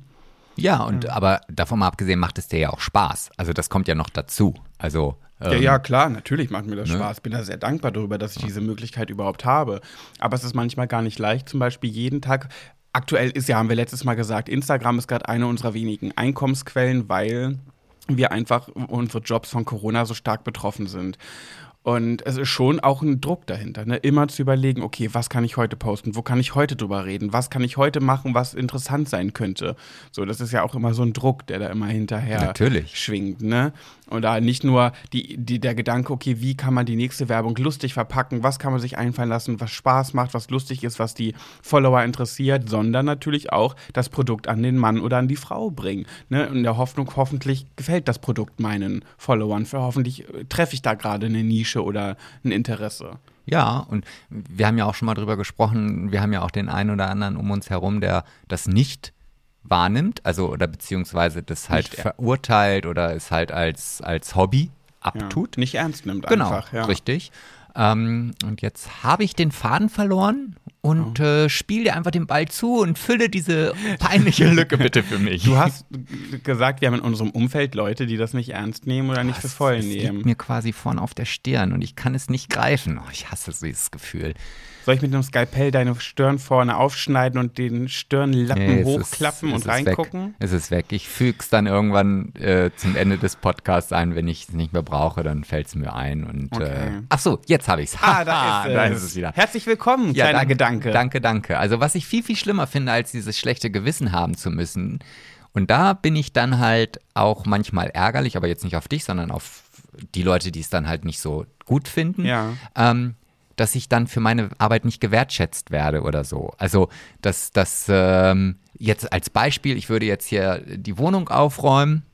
Ja, und ja. aber davon mal abgesehen macht es dir ja auch Spaß. Also das kommt ja noch dazu. Also ähm, ja, ja, klar, natürlich macht mir das ne? Spaß. Bin da sehr dankbar darüber, dass ich diese Möglichkeit überhaupt habe. Aber es ist manchmal gar nicht leicht, zum Beispiel jeden Tag. Aktuell ist ja, haben wir letztes Mal gesagt, Instagram ist gerade eine unserer wenigen Einkommensquellen, weil wir einfach unsere Jobs von Corona so stark betroffen sind. Und es ist schon auch ein Druck dahinter, ne? immer zu überlegen, okay, was kann ich heute posten, wo kann ich heute drüber reden, was kann ich heute machen, was interessant sein könnte. So, das ist ja auch immer so ein Druck, der da immer hinterher Natürlich. schwingt. Ne? Und da nicht nur die, die, der Gedanke, okay, wie kann man die nächste Werbung lustig verpacken, was kann man sich einfallen lassen, was Spaß macht, was lustig ist, was die Follower interessiert, sondern natürlich auch das Produkt an den Mann oder an die Frau bringen. Ne? In der Hoffnung, hoffentlich gefällt das Produkt meinen Followern, für hoffentlich äh, treffe ich da gerade eine Nische oder ein Interesse. Ja, und wir haben ja auch schon mal drüber gesprochen, wir haben ja auch den einen oder anderen um uns herum, der das nicht wahrnimmt, also oder beziehungsweise das halt nicht verurteilt oder es halt als, als Hobby abtut. Ja, nicht ernst nimmt genau, einfach. Genau, ja. richtig. Ähm, und jetzt habe ich den Faden verloren und oh. äh, spiele dir einfach den Ball zu und fülle diese peinliche Lücke bitte für mich. Du hast gesagt, wir haben in unserem Umfeld Leute, die das nicht ernst nehmen oder nicht für voll nehmen. Das liegt mir quasi vorne auf der Stirn und ich kann es nicht greifen. Oh, ich hasse dieses Gefühl. Soll ich mit einem Skalpell deine Stirn vorne aufschneiden und den Stirnlappen nee, hochklappen ist, und reingucken? Es ist weg. Ich füge es dann irgendwann äh, zum Ende des Podcasts ein. Wenn ich es nicht mehr brauche, dann fällt es mir ein. Und, okay. äh, ach so, jetzt habe ich es. Ah, da ist, da ist es wieder. Herzlich willkommen, ja, kleiner danke, Gedanke. Danke, danke. Also was ich viel, viel schlimmer finde, als dieses schlechte Gewissen haben zu müssen. Und da bin ich dann halt auch manchmal ärgerlich, aber jetzt nicht auf dich, sondern auf die Leute, die es dann halt nicht so gut finden. Ja. Ähm, dass ich dann für meine Arbeit nicht gewertschätzt werde oder so. Also, dass das ähm, jetzt als Beispiel, ich würde jetzt hier die Wohnung aufräumen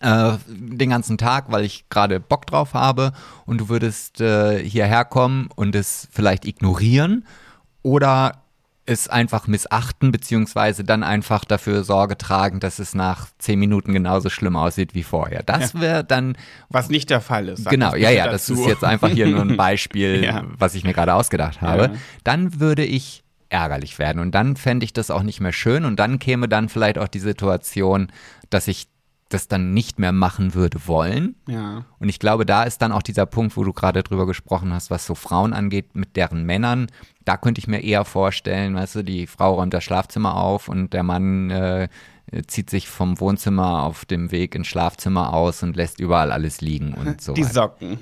äh, den ganzen Tag, weil ich gerade Bock drauf habe und du würdest äh, hierher kommen und es vielleicht ignorieren oder es einfach missachten, beziehungsweise dann einfach dafür Sorge tragen, dass es nach zehn Minuten genauso schlimm aussieht wie vorher. Das Ja. wäre dann. Was nicht der Fall ist. Genau, das ja, ja, das dazu. ist jetzt einfach hier nur ein Beispiel, Ja. was ich mir gerade ausgedacht habe. Ja. Dann würde ich ärgerlich werden und dann fände ich das auch nicht mehr schön und dann käme dann vielleicht auch die Situation, dass ich das dann nicht mehr machen würde wollen. Ja. Und ich glaube, da ist dann auch dieser Punkt, wo du gerade drüber gesprochen hast, was so Frauen angeht, mit deren Männern. Da könnte ich mir eher vorstellen, weißt du, die Frau räumt das Schlafzimmer auf und der Mann äh, zieht sich vom Wohnzimmer auf dem Weg ins Schlafzimmer aus und lässt überall alles liegen und so. Die. Socken.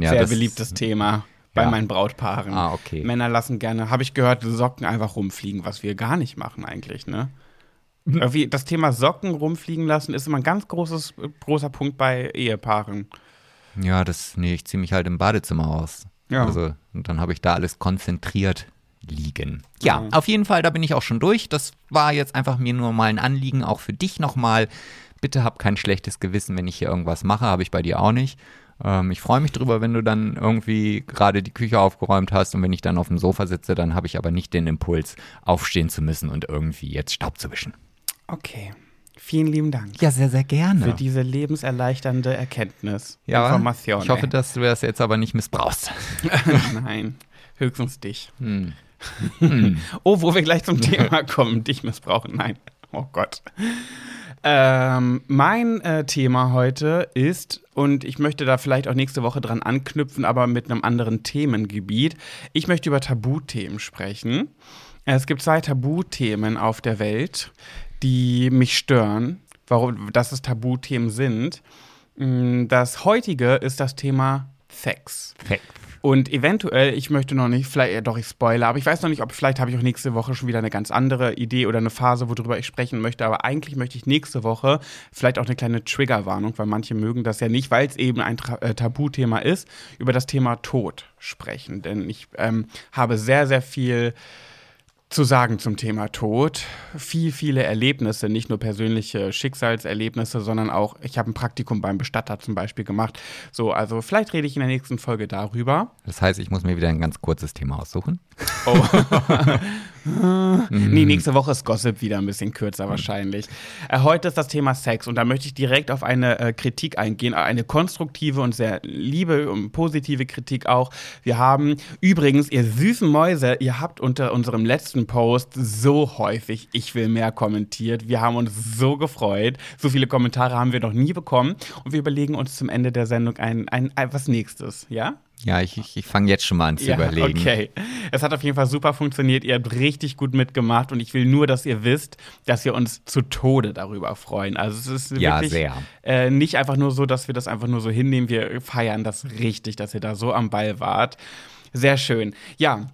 Ja, Sehr das- beliebtes Thema bei Ja. meinen Brautpaaren. Ah, okay. Männer lassen gerne, habe ich gehört, Socken einfach rumfliegen, was wir gar nicht machen eigentlich, ne? Hm. Irgendwie das Thema Socken rumfliegen lassen ist immer ein ganz großes, großer Punkt bei Ehepaaren. Ja, das, nee, ich ziehe mich halt im Badezimmer aus. Ja. Also, und dann habe ich da alles konzentriert liegen. Ja, Ja. auf jeden Fall, da bin ich auch schon durch. Das war jetzt einfach mir nur mal ein Anliegen, auch für dich nochmal. Bitte hab kein schlechtes Gewissen, wenn ich hier irgendwas mache, habe ich bei dir auch nicht. Ähm, ich freue mich drüber, wenn du dann irgendwie gerade die Küche aufgeräumt hast und wenn ich dann auf dem Sofa sitze, dann habe ich aber nicht den Impuls, aufstehen zu müssen und irgendwie jetzt Staub zu wischen. Okay. Vielen lieben Dank Ja, sehr, sehr gerne. für diese lebenserleichternde Erkenntnis. ja, Information. ich hoffe, ey. dass du das jetzt aber nicht missbrauchst. Nein, höchstens dich. Hm. Oh, wo wir gleich zum Thema kommen, dich missbrauchen. Nein, oh Gott. Ähm, mein äh, Thema heute ist, und ich möchte da vielleicht auch nächste Woche dran anknüpfen, aber mit einem anderen Themengebiet. Ich möchte über Tabuthemen sprechen. Es gibt zwei Tabuthemen auf der Welt, die mich stören, warum, dass es Tabuthemen sind. Mm, Das heutige ist das Thema Sex. Und eventuell, ich möchte noch nicht, vielleicht, ja, doch, ich spoilere, aber ich weiß noch nicht, ob vielleicht habe ich auch nächste Woche schon wieder eine ganz andere Idee oder eine Phase, worüber ich sprechen möchte. Aber eigentlich möchte ich nächste Woche vielleicht auch eine kleine Triggerwarnung, weil manche mögen das ja nicht, weil es eben ein äh, Tabuthema ist, über das Thema Tod sprechen. Denn ich ähm, habe sehr, sehr viel zu sagen zum Thema Tod. Viel, viele Erlebnisse, nicht nur persönliche Schicksalserlebnisse, sondern auch, ich habe ein Praktikum beim Bestatter zum Beispiel gemacht. So, also vielleicht rede ich in der nächsten Folge darüber. Das heißt, ich muss mir wieder ein ganz kurzes Thema aussuchen. Oh. nee, nächste Woche ist Gossip wieder ein bisschen kürzer wahrscheinlich. Äh, heute ist das Thema Sex und da möchte ich direkt auf eine äh, Kritik eingehen, eine konstruktive und sehr liebe und positive Kritik auch. Wir haben übrigens, ihr süßen Mäuse, ihr habt unter unserem letzten Post so häufig Ich will mehr kommentiert. Wir haben uns so gefreut. So viele Kommentare haben wir noch nie bekommen und wir überlegen uns zum Ende der Sendung ein, ein, ein was nächstes, ja? Ja, ich, ich, ich fange jetzt schon mal an zu Ja, überlegen. Okay. Es hat auf jeden Fall super funktioniert. Ihr habt richtig gut mitgemacht und ich will nur, dass ihr wisst, dass wir uns zu Tode darüber freuen. Also es ist Ja, wirklich sehr. Äh, nicht einfach nur so, dass wir das einfach nur so hinnehmen. Wir feiern das richtig, dass ihr da so am Ball wart. Sehr schön. Ja.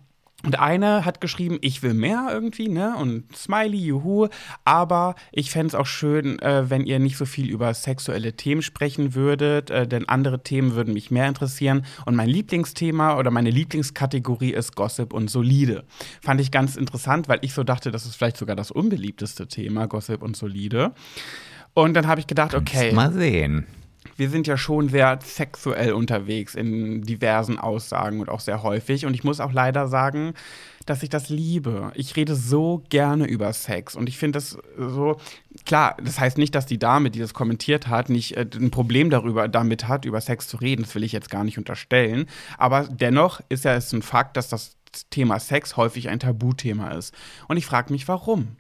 Und eine hat geschrieben, ich will mehr irgendwie, ne? Und Smiley, juhu. Aber ich fände es auch schön, äh, wenn ihr nicht so viel über sexuelle Themen sprechen würdet, äh, denn andere Themen würden mich mehr interessieren. Und mein Lieblingsthema oder meine Lieblingskategorie ist Gossip und Solide. Fand ich ganz interessant, weil ich so dachte, das ist vielleicht sogar das unbeliebteste Thema, Gossip und Solide. Und dann habe ich gedacht, okay Mal sehen. Wir sind ja schon sehr sexuell unterwegs in diversen Aussagen und auch sehr häufig. Und ich muss auch leider sagen, dass ich das liebe. Ich rede so gerne über Sex und ich finde das so klar. Das heißt nicht, dass die Dame, die das kommentiert hat, nicht äh, ein Problem darüber damit hat, über Sex zu reden. Das will ich jetzt gar nicht unterstellen. Aber dennoch ist ja es ein Fakt, dass das Thema Sex häufig ein Tabuthema ist. Und ich frage mich, warum?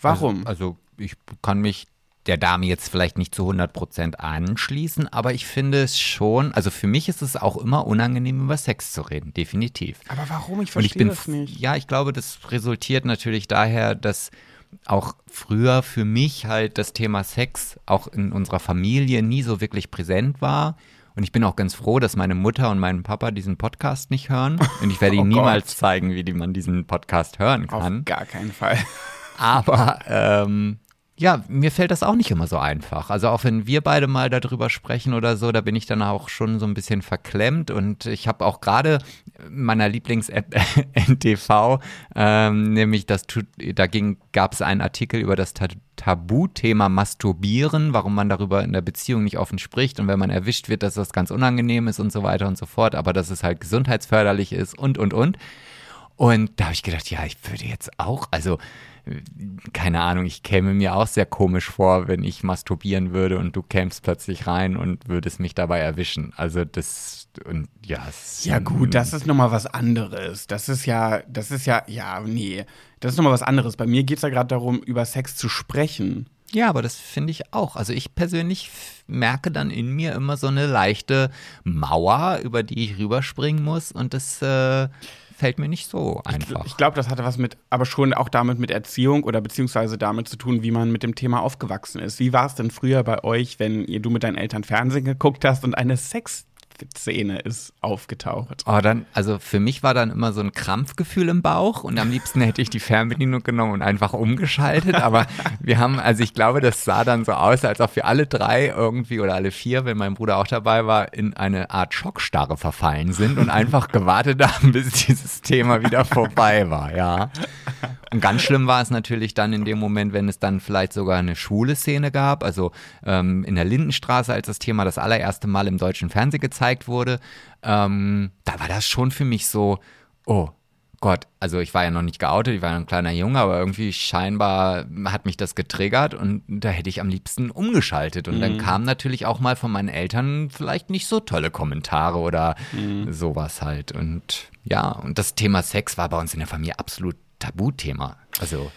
Warum? Also, also ich kann mich der Dame jetzt vielleicht nicht zu 100% anschließen, aber ich finde es schon, also für mich ist es auch immer unangenehm, über Sex zu reden, definitiv. aber warum? Ich Und ich verstehe bin, das nicht. ja, ich glaube, das resultiert natürlich daher, dass auch früher für mich halt das Thema Sex auch in unserer Familie nie so wirklich präsent war. Und ich bin auch ganz froh, dass meine Mutter und mein Papa diesen Podcast nicht hören. Und ich werde Oh ihnen niemals Gott. zeigen, wie die man diesen Podcast hören Auf kann. gar keinen Fall. Aber ähm, ja, mir fällt das auch nicht immer so einfach. Also auch wenn wir beide mal darüber sprechen oder so, da bin ich dann auch schon so ein bisschen verklemmt und ich habe auch gerade meiner Lieblings-App NTV, ähm, nämlich das, da gab es einen Artikel über das Tabuthema Masturbieren, warum man darüber in der Beziehung nicht offen spricht und wenn man erwischt wird, dass das ganz unangenehm ist und so weiter und so fort, aber dass es halt gesundheitsförderlich ist und, und, und. Und da habe ich gedacht, ja, ich würde jetzt auch, also keine Ahnung, ich käme mir auch sehr komisch vor, wenn ich masturbieren würde und du kämst plötzlich rein und würdest mich dabei erwischen. Also das und ja. Ja gut, das ist nochmal was anderes. Das ist ja, das ist ja, ja, nee, das ist nochmal was anderes. Bei mir geht es ja gerade darum, über Sex zu sprechen. Ja, aber das finde ich auch. Also ich persönlich merke dann in mir immer so eine leichte Mauer, über die ich rüberspringen muss und das äh, fällt mir nicht so einfach. Ich, ich glaube, das hatte was mit, aber schon auch damit mit Erziehung oder beziehungsweise damit zu tun, wie man mit dem Thema aufgewachsen ist. Wie war es denn früher bei euch, wenn ihr, du mit deinen Eltern Fernsehen geguckt hast und eine Sex Szene ist aufgetaucht. Oh, dann, also für mich war dann immer so ein Krampfgefühl im Bauch und am liebsten hätte ich die Fernbedienung genommen und einfach umgeschaltet. Aber wir haben, also ich glaube, das sah dann so aus, als ob wir alle drei irgendwie oder alle vier, wenn mein Bruder auch dabei war, in eine Art Schockstarre verfallen sind und einfach gewartet haben, bis dieses Thema wieder vorbei war, ja. Und ganz schlimm war es natürlich dann in dem Moment, wenn es dann vielleicht sogar eine schwule Szene gab. Also ähm, in der Lindenstraße, als das Thema das allererste Mal im deutschen Fernsehen gezeigt wurde, ähm, da war das schon für mich so, oh, Gott, also ich war ja noch nicht geoutet, ich war ja ein kleiner Junge, aber irgendwie scheinbar hat mich das getriggert und da hätte ich am liebsten umgeschaltet. Und mhm. dann kamen natürlich auch mal von meinen Eltern vielleicht nicht so tolle Kommentare oder mhm. sowas halt. Und ja, und das Thema Sex war bei uns in der Familie absolut Tabuthema. Also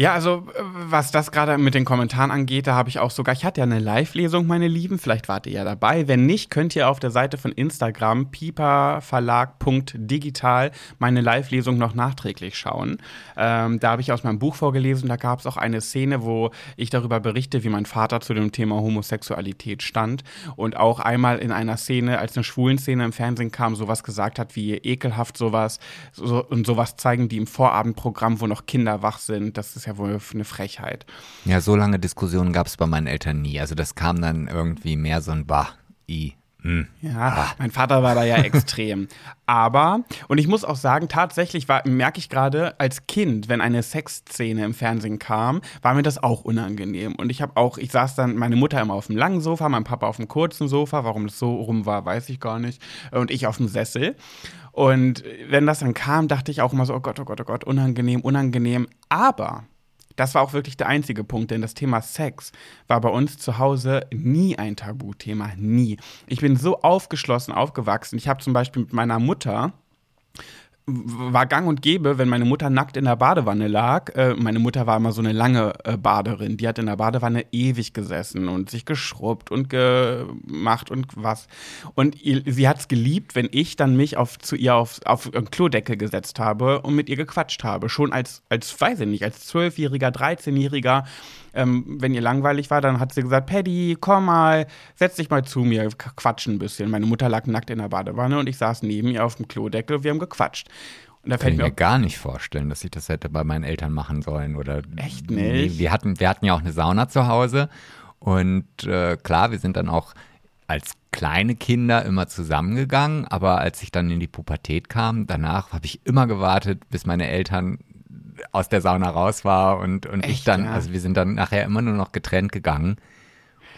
ja, also was das gerade mit den Kommentaren angeht, da habe ich auch sogar, ich hatte ja eine Live-Lesung, meine Lieben, vielleicht wart ihr ja dabei. Wenn nicht, könnt ihr auf der Seite von Instagram piperverlag.digital meine Live-Lesung noch nachträglich schauen. Ähm, da habe ich aus meinem Buch vorgelesen, da gab es auch eine Szene, wo ich darüber berichte, wie mein Vater zu dem Thema Homosexualität stand und auch einmal in einer Szene, als eine schwulen Szene im Fernsehen kam, sowas gesagt hat, wie ekelhaft sowas so, und sowas zeigen die im Vorabendprogramm, wo noch Kinder wach sind. Das ist ja wohl eine Frechheit. Ja, so lange Diskussionen gab es bei meinen Eltern nie. Also das kam dann irgendwie mehr so ein Bah, i. Mm. Ja, ah. mein Vater war da ja extrem. Aber, und ich muss auch sagen, tatsächlich merke ich gerade als Kind, wenn eine Sexszene im Fernsehen kam, war mir das auch unangenehm. Und ich habe auch, ich saß dann, meine Mutter immer auf dem langen Sofa, mein Papa auf dem kurzen Sofa. Warum das so rum war, weiß ich gar nicht. Und ich auf dem Sessel. Und wenn das dann kam, dachte ich auch immer so, oh Gott, oh Gott, oh Gott, unangenehm, unangenehm. Aber das war auch wirklich der einzige Punkt, denn das Thema Sex war bei uns zu Hause nie ein Tabuthema, nie. Ich bin so aufgeschlossen aufgewachsen. Ich habe zum Beispiel mit meiner Mutter war gang und gäbe, wenn meine Mutter nackt in der Badewanne lag. Äh, meine Mutter war immer so eine lange äh, Baderin. Die hat in der Badewanne ewig gesessen und sich geschrubbt und gemacht und was. Und ihr, sie hat es geliebt, wenn ich dann mich auf, zu ihr auf, auf Klodeckel gesetzt habe und mit ihr gequatscht habe. Schon als, als weiß ich nicht, als Zwölfjähriger, 13-Jähriger ähm, wenn ihr langweilig war, dann hat sie gesagt, Paddy, komm mal, setz dich mal zu mir, quatschen ein bisschen. Meine Mutter lag nackt in der Badewanne und ich saß neben ihr auf dem Klodeckel und wir haben gequatscht. Und da Kann ich mir gar nicht vorstellen, dass ich das hätte bei meinen Eltern machen sollen. Oder Echt nicht? wir, hatten, wir hatten ja auch eine Sauna zu Hause und äh, klar, wir sind dann auch als kleine Kinder immer zusammengegangen, aber als ich dann in die Pubertät kam, danach habe ich immer gewartet, bis meine Eltern aus der Sauna raus war und, und Echt, ich dann, ja? also wir sind dann nachher immer nur noch getrennt gegangen,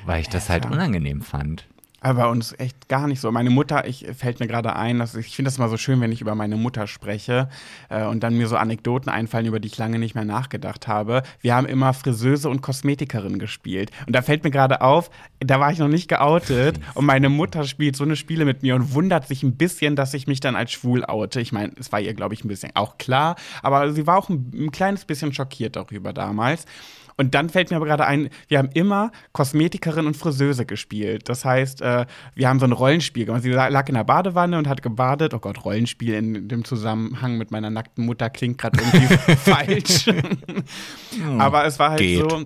weil ich das halt unangenehm fand. Aber bei uns echt gar nicht so. Meine Mutter, ich fällt mir gerade ein, dass ich, ich finde das immer so schön, wenn ich über meine Mutter spreche äh, und dann mir so Anekdoten einfallen, über die ich lange nicht mehr nachgedacht habe. Wir haben immer Friseuse und Kosmetikerin gespielt. Und da fällt mir gerade auf, da war ich noch nicht geoutet und meine Mutter spielt so eine Spiele mit mir und wundert sich ein bisschen, dass ich mich dann als schwul oute. Ich meine, es war ihr, glaube ich, ein bisschen auch klar, aber sie war auch ein, ein kleines bisschen schockiert darüber damals. Und dann fällt mir aber gerade ein, wir haben immer Kosmetikerin und Friseuse gespielt. Das heißt, äh, wir haben so ein Rollenspiel gemacht. Sie lag in der Badewanne und hat gebadet. Oh Gott, Rollenspiel in dem Zusammenhang mit meiner nackten Mutter klingt gerade irgendwie falsch. aber es war halt Geht. so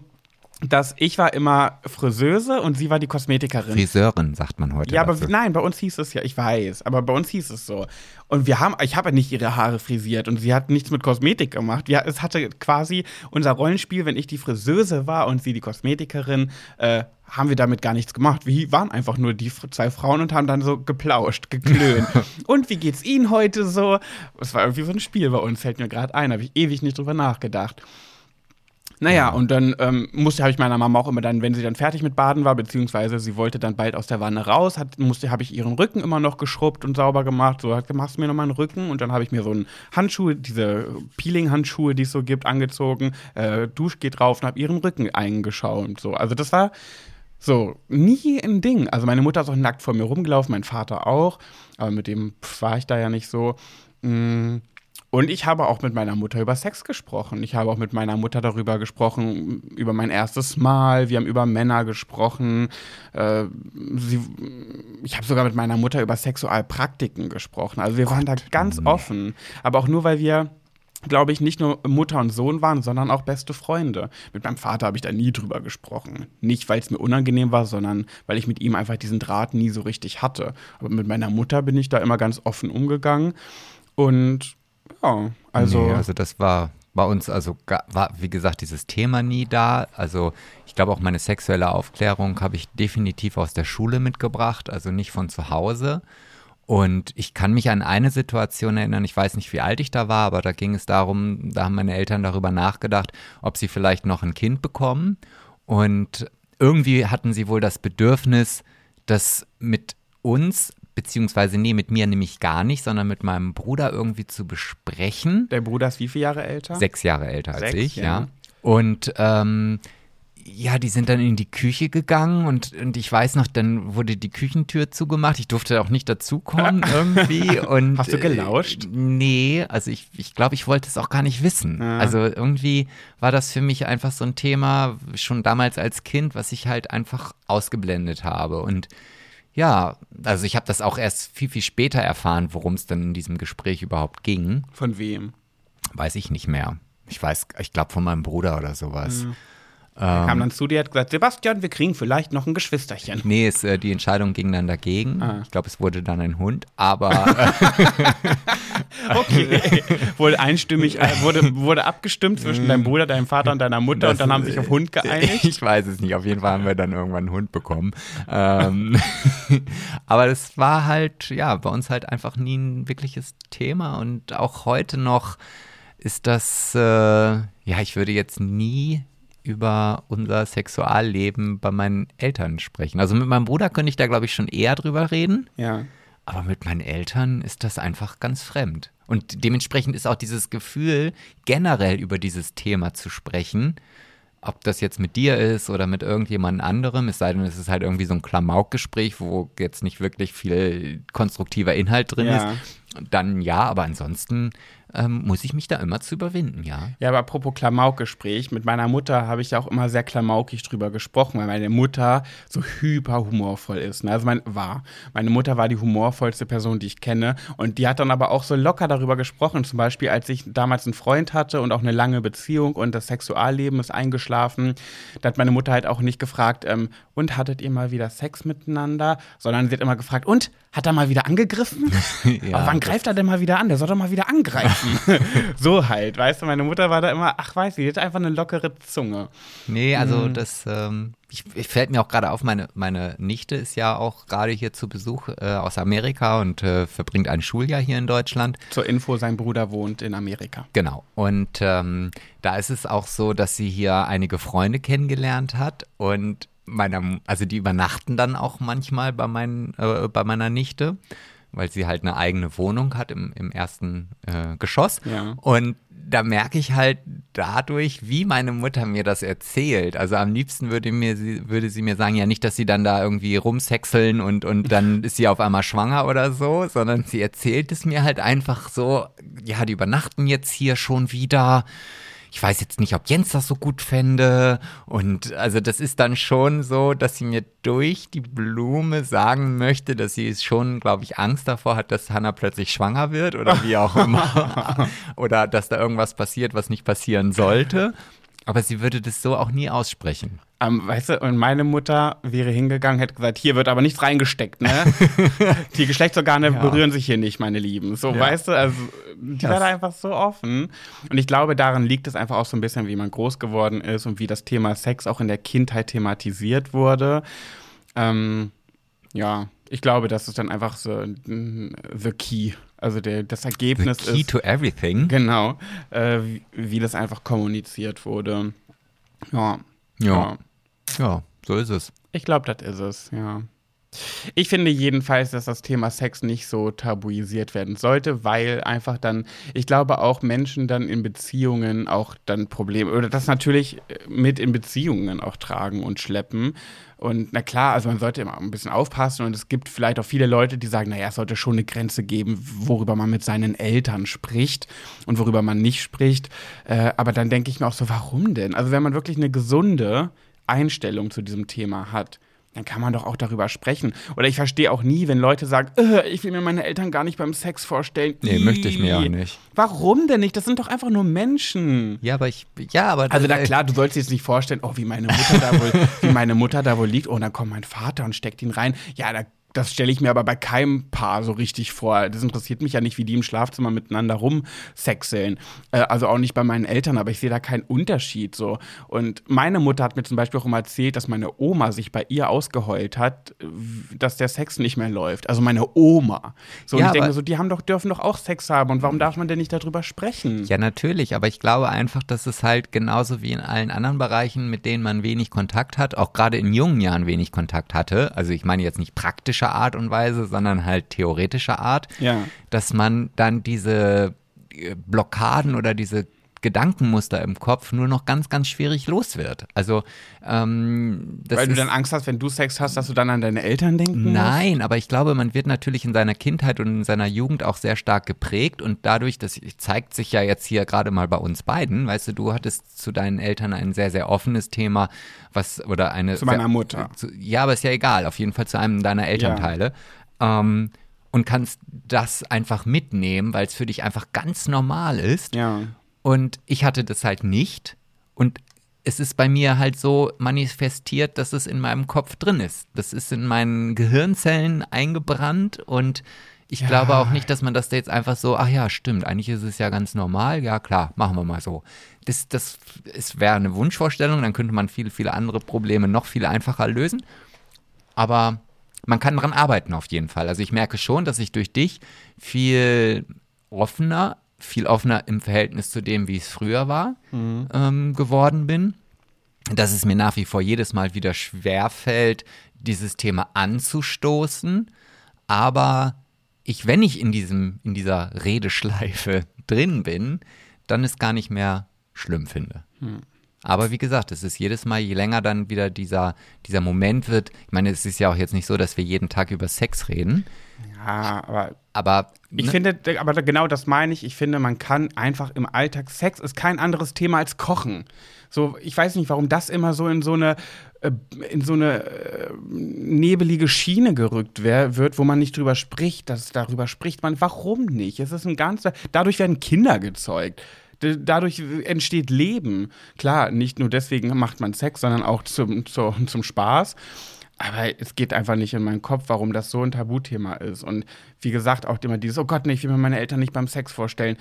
dass ich war immer Friseuse und sie war die Kosmetikerin. Friseurin, sagt man heute. Ja, aber dazu. nein, bei uns hieß es ja, ich weiß, aber bei uns hieß es so. Und wir haben, ich habe nicht ihre Haare frisiert und sie hat nichts mit Kosmetik gemacht. Ja, es hatte quasi unser Rollenspiel, wenn ich die Friseuse war und sie die Kosmetikerin, äh, haben wir damit gar nichts gemacht. Wir waren einfach nur die zwei Frauen und haben dann so geplauscht, geklönt. und wie geht's Ihnen heute so? Es war irgendwie so ein Spiel bei uns, fällt mir gerade ein, habe ich ewig nicht drüber nachgedacht. Naja, und dann ähm, musste, habe ich meiner Mama auch immer dann, wenn sie dann fertig mit Baden war, beziehungsweise sie wollte dann bald aus der Wanne raus, hat, musste, habe ich ihren Rücken immer noch geschrubbt und sauber gemacht. So, machst du mir nochmal einen Rücken? Und dann habe ich mir so einen Handschuh, diese Peeling-Handschuhe, die es so gibt, angezogen, äh, Duschgel drauf und habe ihren Rücken eingeschaut. So, also das war so, nie ein Ding. Also meine Mutter ist auch nackt vor mir rumgelaufen, mein Vater auch, aber mit dem war ich da ja nicht so. Mm. Und ich habe auch mit meiner Mutter über Sex gesprochen. Ich habe auch mit meiner Mutter darüber gesprochen, über mein erstes Mal. Wir haben über Männer gesprochen. Äh, sie, ich habe sogar mit meiner Mutter über Sexualpraktiken gesprochen. Also wir waren da ganz offen. Aber auch nur, weil wir glaube ich, nicht nur Mutter und Sohn waren, sondern auch beste Freunde. Mit meinem Vater habe ich da nie drüber gesprochen. Nicht, weil es mir unangenehm war, sondern weil ich mit ihm einfach diesen Draht nie so richtig hatte. Aber mit meiner Mutter bin ich da immer ganz offen umgegangen. Und ja, also. Nee, also das war bei uns, also war, wie gesagt, dieses Thema nie da. Also ich glaube auch meine sexuelle Aufklärung habe ich definitiv aus der Schule mitgebracht, also nicht von zu Hause. Und ich kann mich an eine Situation erinnern, ich weiß nicht, wie alt ich da war, aber da ging es darum, da haben meine Eltern darüber nachgedacht, ob sie vielleicht noch ein Kind bekommen. Und irgendwie hatten sie wohl das Bedürfnis, das mit uns, beziehungsweise nee, mit mir nämlich gar nicht, sondern mit meinem Bruder irgendwie zu besprechen. der Bruder ist wie viele Jahre älter? Sechs Jahre älter als Sechs, ich, ja. ja. Und ähm, ja, die sind dann in die Küche gegangen und, und ich weiß noch, dann wurde die Küchentür zugemacht. Ich durfte auch nicht dazukommen irgendwie. Und, Hast du gelauscht? Äh, nee, also ich, ich glaube, ich wollte es auch gar nicht wissen. Ah. Also irgendwie war das für mich einfach so ein Thema, schon damals als Kind, was ich halt einfach ausgeblendet habe. Und ja, also ich habe das auch erst viel, viel später erfahren, worum es dann in diesem Gespräch überhaupt ging. Von wem? Weiß ich nicht mehr. Ich weiß, ich glaube von meinem Bruder oder sowas. Mhm. Er Ähm. kam dann zu dir und hat gesagt, Sebastian, wir kriegen vielleicht noch ein Geschwisterchen. Nee, es, äh, die Entscheidung ging dann dagegen. Ah. Ich glaube, es wurde dann ein Hund, aber Okay. wurde einstimmig, äh, wurde, wurde abgestimmt zwischen deinem Bruder, deinem Vater und deiner Mutter und dann haben sie sich auf Hund geeinigt. ich weiß es nicht. Auf jeden Fall haben wir dann irgendwann einen Hund bekommen. Ähm, aber das war halt, ja, bei uns halt einfach nie ein wirkliches Thema und auch heute noch ist das, äh, ja, ich würde jetzt nie über unser Sexualleben bei meinen Eltern sprechen. Also mit meinem Bruder könnte ich da, glaube ich, schon eher drüber reden. Ja. Aber mit meinen Eltern ist das einfach ganz fremd. Und dementsprechend ist auch dieses Gefühl, generell über dieses Thema zu sprechen, ob das jetzt mit dir ist oder mit irgendjemand anderem, es sei denn, es ist halt irgendwie so ein Klamaukgespräch, wo jetzt nicht wirklich viel konstruktiver Inhalt drin Ja. ist, dann ja, aber ansonsten ähm, muss ich mich da immer zu überwinden, ja. Ja, aber apropos Klamauk-Gespräch, mit meiner Mutter habe ich ja auch immer sehr klamaukig drüber gesprochen, weil meine Mutter so hyper humorvoll ist. Ne? Also mein, war. Meine Mutter war die humorvollste Person, die ich kenne. Und die hat dann aber auch so locker darüber gesprochen. Zum Beispiel, als ich damals einen Freund hatte und auch eine lange Beziehung und das Sexualleben ist eingeschlafen, da hat meine Mutter halt auch nicht gefragt, ähm, und hattet ihr mal wieder Sex miteinander? Sondern sie hat immer gefragt, und hat er mal wieder angegriffen? Ja, aber wann greift er denn mal wieder an? Der soll doch mal wieder angreifen. so halt, weißt du, meine Mutter war da immer, ach weiß ich, die hat einfach eine lockere Zunge. Nee, also das ähm, ich, ich fällt mir auch gerade auf, meine, meine Nichte ist ja auch gerade hier zu Besuch äh, aus Amerika und äh, verbringt ein Schuljahr hier in Deutschland. Zur Info, sein Bruder wohnt in Amerika. Genau. Und ähm, da ist es auch so, dass sie hier einige Freunde kennengelernt hat und meiner, also die übernachten dann auch manchmal bei, meinen, äh, bei meiner Nichte, weil sie halt eine eigene Wohnung hat im, im ersten äh, Geschoss. Ja. Und da merke ich halt dadurch, wie meine Mutter mir das erzählt. Also am liebsten würde, mir sie, würde sie mir sagen, ja nicht, dass sie dann da irgendwie rumsexeln und, und dann ist sie auf einmal schwanger oder so, sondern sie erzählt es mir halt einfach so, ja, die übernachten jetzt hier schon wieder. Ich weiß jetzt nicht, ob Jens das so gut fände. Und also das ist dann schon so, dass sie mir durch die Blume sagen möchte, dass sie schon, glaube ich, Angst davor hat, dass Hannah plötzlich schwanger wird oder wie auch immer. oder dass da irgendwas passiert, was nicht passieren sollte. Aber sie würde das so auch nie aussprechen. Ähm, weißt du, und meine Mutter wäre hingegangen, hätte gesagt, hier wird aber nichts reingesteckt, ne? die Geschlechtsorgane ja. berühren sich hier nicht, meine Lieben. So, ja. weißt du, also die war da einfach so offen. Und ich glaube, daran liegt es einfach auch so ein bisschen, wie man groß geworden ist und wie das Thema Sex auch in der Kindheit thematisiert wurde. Ähm, ja, ich glaube, das ist dann einfach so the key. Also der, das Ergebnis the key ist. to everything. Genau. Äh, wie, wie, das einfach kommuniziert wurde. Ja. Ja. Ja, so ist es. Ich glaube, das ist es, ja. Ich finde jedenfalls, dass das Thema Sex nicht so tabuisiert werden sollte, weil einfach dann, ich glaube auch Menschen dann in Beziehungen auch dann Probleme oder das natürlich mit in Beziehungen auch tragen und schleppen. Und na klar, also man sollte immer ein bisschen aufpassen und es gibt vielleicht auch viele Leute, die sagen, naja, es sollte schon eine Grenze geben, worüber man mit seinen Eltern spricht und worüber man nicht spricht. Äh, aber dann denke ich mir auch so, warum denn? Also wenn man wirklich eine gesunde Einstellung zu diesem Thema hat, dann kann man doch auch darüber sprechen. Oder ich verstehe auch nie, wenn Leute sagen, äh, ich will mir meine Eltern gar nicht beim Sex vorstellen. Nee, Ii. möchte ich mir auch nicht. Warum denn nicht? Das sind doch einfach nur Menschen. Ja, aber ich, ja, aber. Also, na klar, du sollst dir jetzt nicht vorstellen, oh, wie meine Mutter da wohl, wie meine Mutter da wohl liegt. Oh, dann kommt mein Vater und steckt ihn rein. Ja, da das stelle ich mir aber bei keinem Paar so richtig vor. Das interessiert mich ja nicht, wie die im Schlafzimmer miteinander rumsexeln. Äh, also auch nicht bei meinen Eltern, aber ich sehe da keinen Unterschied so. Und meine Mutter hat mir zum Beispiel auch immer erzählt, dass meine Oma sich bei ihr ausgeheult hat, dass der Sex nicht mehr läuft. Also meine Oma. So, ja, und ich denke so, die haben doch, dürfen doch auch Sex haben. Und warum darf man denn nicht darüber sprechen? Ja, natürlich, aber ich glaube einfach, dass es halt genauso wie in allen anderen Bereichen, mit denen man wenig Kontakt hat, auch gerade in jungen Jahren wenig Kontakt hatte. Also ich meine jetzt nicht praktischer praktischer Art und Weise, sondern halt theoretischer Art, ja. dass man dann diese äh, Blockaden oder diese Gedankenmuster im Kopf nur noch ganz, ganz schwierig los wird. Also, ähm, Weil du dann Angst hast, wenn du Sex hast, dass du dann an deine Eltern denken Nein, musst? aber ich glaube, man wird natürlich in seiner Kindheit und in seiner Jugend auch sehr stark geprägt und dadurch, das zeigt sich ja jetzt hier gerade mal bei uns beiden, weißt du, du hattest zu deinen Eltern ein sehr, sehr offenes Thema, was, oder eine. Zu meiner sehr, Mutter. Zu, ja, aber ist ja egal, auf jeden Fall zu einem deiner Elternteile. Ja. Ähm, und kannst das einfach mitnehmen, weil es für dich einfach ganz normal ist. Ja. Und ich hatte das halt nicht. Und es ist bei mir halt so manifestiert, dass es in meinem Kopf drin ist. Das ist in meinen Gehirnzellen eingebrannt und ich ja. glaube auch nicht, dass man das jetzt einfach so, ach ja, stimmt, eigentlich ist es ja ganz normal. Ja, klar, machen wir mal so. Das, das wäre eine Wunschvorstellung, dann könnte man viele, viele andere Probleme noch viel einfacher lösen. Aber man kann daran arbeiten auf jeden Fall. Also ich merke schon, dass ich durch dich viel offener viel offener im Verhältnis zu dem, wie es früher war, mhm. ähm, geworden bin. Dass es mir nach wie vor jedes Mal wieder schwer fällt, dieses Thema anzustoßen. Aber ich, wenn ich in, diesem, in dieser Redeschleife drin bin, dann es gar nicht mehr schlimm finde. Mhm. Aber wie gesagt, es ist jedes Mal, je länger dann wieder dieser, dieser Moment wird, ich meine, es ist ja auch jetzt nicht so, dass wir jeden Tag über Sex reden. Ja, aber. Aber. Ich ne? finde, aber genau das meine ich. Ich finde, man kann einfach im Alltag, Sex ist kein anderes Thema als Kochen. So, ich weiß nicht, warum das immer so in so eine, äh, in so eine äh, nebelige Schiene gerückt wird, wo man nicht drüber spricht. Das, darüber spricht man. Warum nicht? Es ist ein ganzer. Dadurch werden Kinder gezeugt. Dadurch entsteht Leben. Klar, nicht nur deswegen macht man Sex, sondern auch zum, zum, zum Spaß. Aber es geht einfach nicht in meinen Kopf, warum das so ein Tabuthema ist. Und wie gesagt, auch immer dieses, oh Gott, nee, ich will mir meine Eltern nicht beim Sex vorstellen.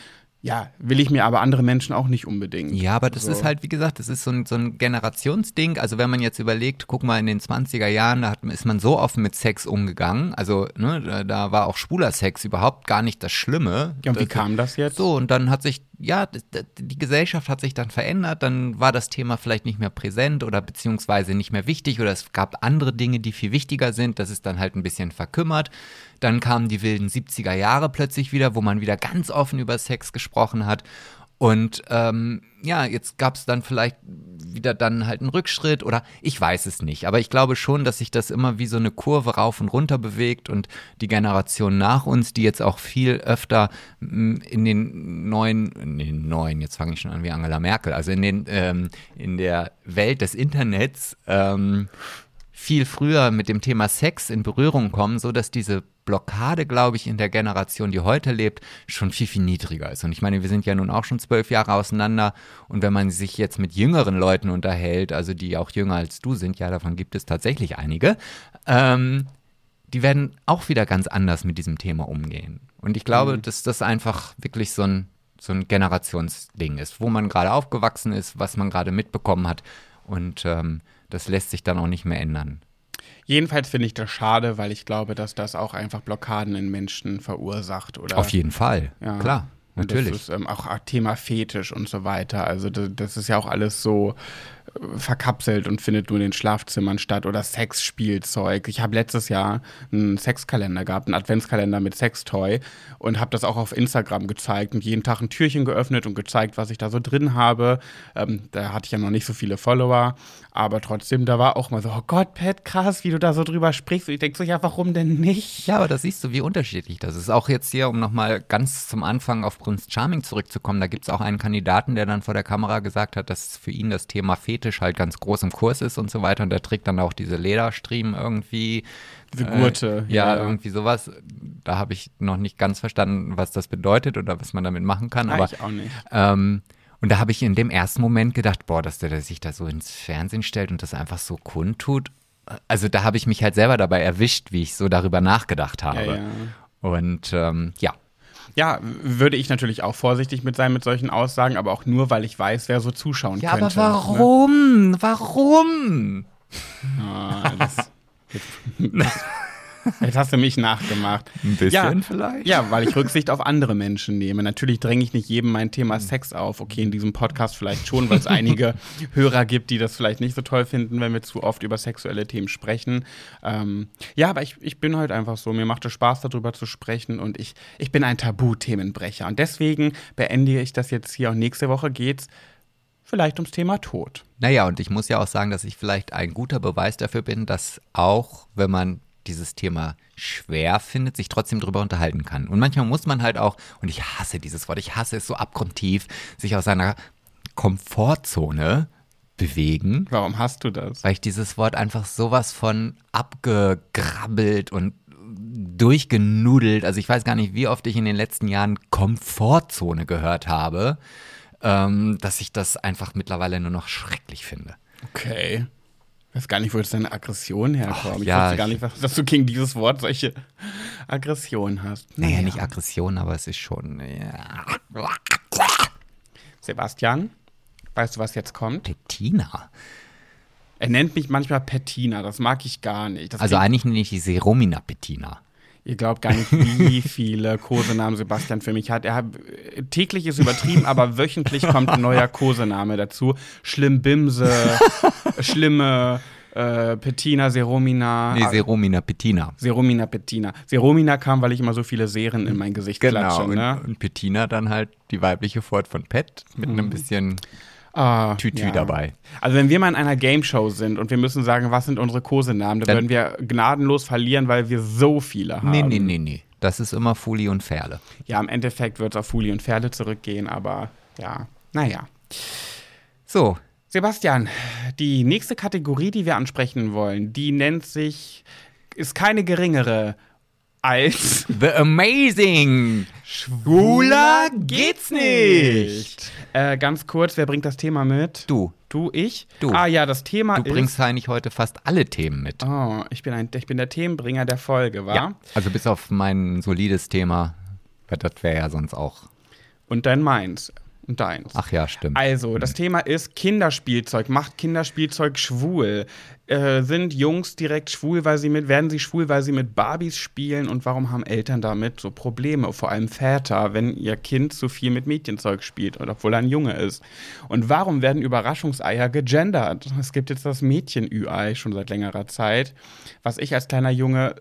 Ja, will ich mir aber andere Menschen auch nicht unbedingt. Ja, aber das so. ist halt, wie gesagt, das ist so ein, so ein Generationsding. Also wenn man jetzt überlegt, guck mal, in den 20er Jahren, da hat, ist man so offen mit Sex umgegangen. Also ne, da, da war auch schwuler Sex überhaupt gar nicht das Schlimme. Ja, und wie kam das jetzt? So, und dann hat sich, ja, die Gesellschaft hat sich dann verändert. Dann war das Thema vielleicht nicht mehr präsent oder beziehungsweise nicht mehr wichtig oder es gab andere Dinge, die viel wichtiger sind. Das ist dann halt ein bisschen verkümmert. Dann kamen die wilden 70er Jahre plötzlich wieder, wo man wieder ganz offen über Sex gesprochen hat. Und ähm, ja, jetzt gab es dann vielleicht wieder dann halt einen Rückschritt oder ich weiß es nicht. Aber ich glaube schon, dass sich das immer wie so eine Kurve rauf und runter bewegt und die Generation nach uns, die jetzt auch viel öfter in den neuen, in den neuen, jetzt fange ich schon an wie Angela Merkel, also in den, ähm, in der Welt des Internets ähm, viel früher mit dem Thema Sex in Berührung kommen, so dass diese Blockade, glaube ich, in der Generation, die heute lebt, schon viel, viel niedriger ist. Und ich meine, wir sind ja nun auch schon zwölf Jahre auseinander. Und wenn man sich jetzt mit jüngeren Leuten unterhält, also die auch jünger als du sind, ja, davon gibt es tatsächlich einige, ähm, die werden auch wieder ganz anders mit diesem Thema umgehen. Und ich glaube, mhm. dass das einfach wirklich so ein, so ein Generationsding ist, wo man gerade aufgewachsen ist, was man gerade mitbekommen hat. Und ähm, das lässt sich dann auch nicht mehr ändern. Jedenfalls finde ich das schade, weil ich glaube, dass das auch einfach Blockaden in Menschen verursacht. Oder? Auf jeden Fall, ja. klar. Natürlich. das ist ähm, auch Thema Fetisch und so weiter. Also das, das ist ja auch alles so verkapselt und findet nur in den Schlafzimmern statt oder Sexspielzeug. Ich habe letztes Jahr einen Sexkalender gehabt, einen Adventskalender mit Sextoy und habe das auch auf Instagram gezeigt und jeden Tag ein Türchen geöffnet und gezeigt, was ich da so drin habe. Ähm, da hatte ich ja noch nicht so viele Follower, aber trotzdem, da war auch mal so, oh Gott, Pat, krass, wie du da so drüber sprichst. Und ich denke so, ja, warum denn nicht? Ja, aber da siehst du, wie unterschiedlich das ist. Auch jetzt hier, um nochmal ganz zum Anfang auf Prinz Charming zurückzukommen, da gibt es auch einen Kandidaten, der dann vor der Kamera gesagt hat, dass für ihn das Thema Fetisch halt ganz groß im Kurs ist und so weiter. Und der trägt dann auch diese Lederstriemen irgendwie. Diese Gurte. Äh, ja, ja, irgendwie sowas. Da habe ich noch nicht ganz verstanden, was das bedeutet oder was man damit machen kann. Ah, aber ich auch nicht. Ähm, und da habe ich in dem ersten Moment gedacht, boah, dass der, der sich da so ins Fernsehen stellt und das einfach so kundtut. Also da habe ich mich halt selber dabei erwischt, wie ich so darüber nachgedacht habe. Ja, ja. Und ähm, ja, ja, würde ich natürlich auch vorsichtig mit sein mit solchen Aussagen, aber auch nur, weil ich weiß, wer so zuschauen ja, könnte. Ja, aber warum? Ne? Warum? Ah, das, Jetzt hast du mich nachgemacht. Ein bisschen ja, vielleicht? Ja, weil ich Rücksicht auf andere Menschen nehme. Natürlich dränge ich nicht jedem mein Thema Sex auf. Okay, in diesem Podcast vielleicht schon, weil es einige Hörer gibt, die das vielleicht nicht so toll finden, wenn wir zu oft über sexuelle Themen sprechen. Ähm, ja, aber ich, ich bin halt einfach so. Mir macht es Spaß, darüber zu sprechen und ich, ich bin ein Tabuthemenbrecher. Und deswegen beende ich das jetzt hier. Und nächste Woche geht's vielleicht ums Thema Tod. Naja, und ich muss ja auch sagen, dass ich vielleicht ein guter Beweis dafür bin, dass auch, wenn man dieses Thema schwer findet, sich trotzdem darüber unterhalten kann. Und manchmal muss man halt auch, und ich hasse dieses Wort, ich hasse es so abgrundtief, sich aus seiner Komfortzone bewegen. Warum hast du das? Weil ich dieses Wort einfach sowas von abgegrabbelt und durchgenudelt, also ich weiß gar nicht, wie oft ich in den letzten Jahren Komfortzone gehört habe, ähm, dass ich das einfach mittlerweile nur noch schrecklich finde. Okay. Ich weiß gar nicht, wo jetzt deine Aggression herkommt. ich ja, wusste gar nicht, dass du gegen dieses Wort solche Aggression hast. Naja, naja, nicht Aggression, aber es ist schon. Ja. Sebastian, weißt du, was jetzt kommt? Pettina. Er nennt mich manchmal Pettina, das mag ich gar nicht. Das also eigentlich nenne ich die Seromina Pettina. Ihr glaubt gar nicht, wie viele Kosenamen Sebastian für mich hat. Er hat täglich ist übertrieben, aber wöchentlich kommt ein neuer Kosename dazu. Schlimmbimse, schlimme äh, Pettina, Seromina. Nee, Seromina Pettina. Seromina Pettina. Seromina kam, weil ich immer so viele Serien in mein Gesicht genau, klatsche. Ne? Und, und Pettina dann halt die weibliche Fort von Pet mit mhm. einem bisschen ah, Tütü ja. dabei. Also wenn wir mal in einer Game Show sind und wir müssen sagen, was sind unsere Kosenamen, dann, dann würden wir gnadenlos verlieren, weil wir so viele haben. Nee, nee, nee, nee. Das ist immer Fuli und Ferle. Ja, im Endeffekt wird es auf Fuli und Ferle zurückgehen, aber ja, naja. So. Sebastian, die nächste Kategorie, die wir ansprechen wollen, die nennt sich, ist keine geringere als The Amazing. Schwuler geht's nicht. Äh, ganz kurz, wer bringt das Thema mit? Du. Du, ich? Du. Ah ja, das Thema ist. Du bringst eigentlich heute fast alle Themen mit. Oh, ich bin, ein, ich bin der Themenbringer der Folge, wa? Ja. Also bis auf mein solides Thema, weil das wäre ja sonst auch. Und dein meins und deins. Ach ja, stimmt. Also, das Thema ist Kinderspielzeug. Macht Kinderspielzeug schwul? Äh, sind Jungs direkt schwul, weil sie mit, werden sie schwul, weil sie mit Barbies spielen? Und warum haben Eltern damit so Probleme? Vor allem Väter, wenn ihr Kind zu viel mit Mädchenzeug spielt, obwohl er ein Junge ist. Und warum werden Überraschungseier gegendert? Es gibt jetzt das Mädchen-Ü-Ei schon seit längerer Zeit, was ich als kleiner Junge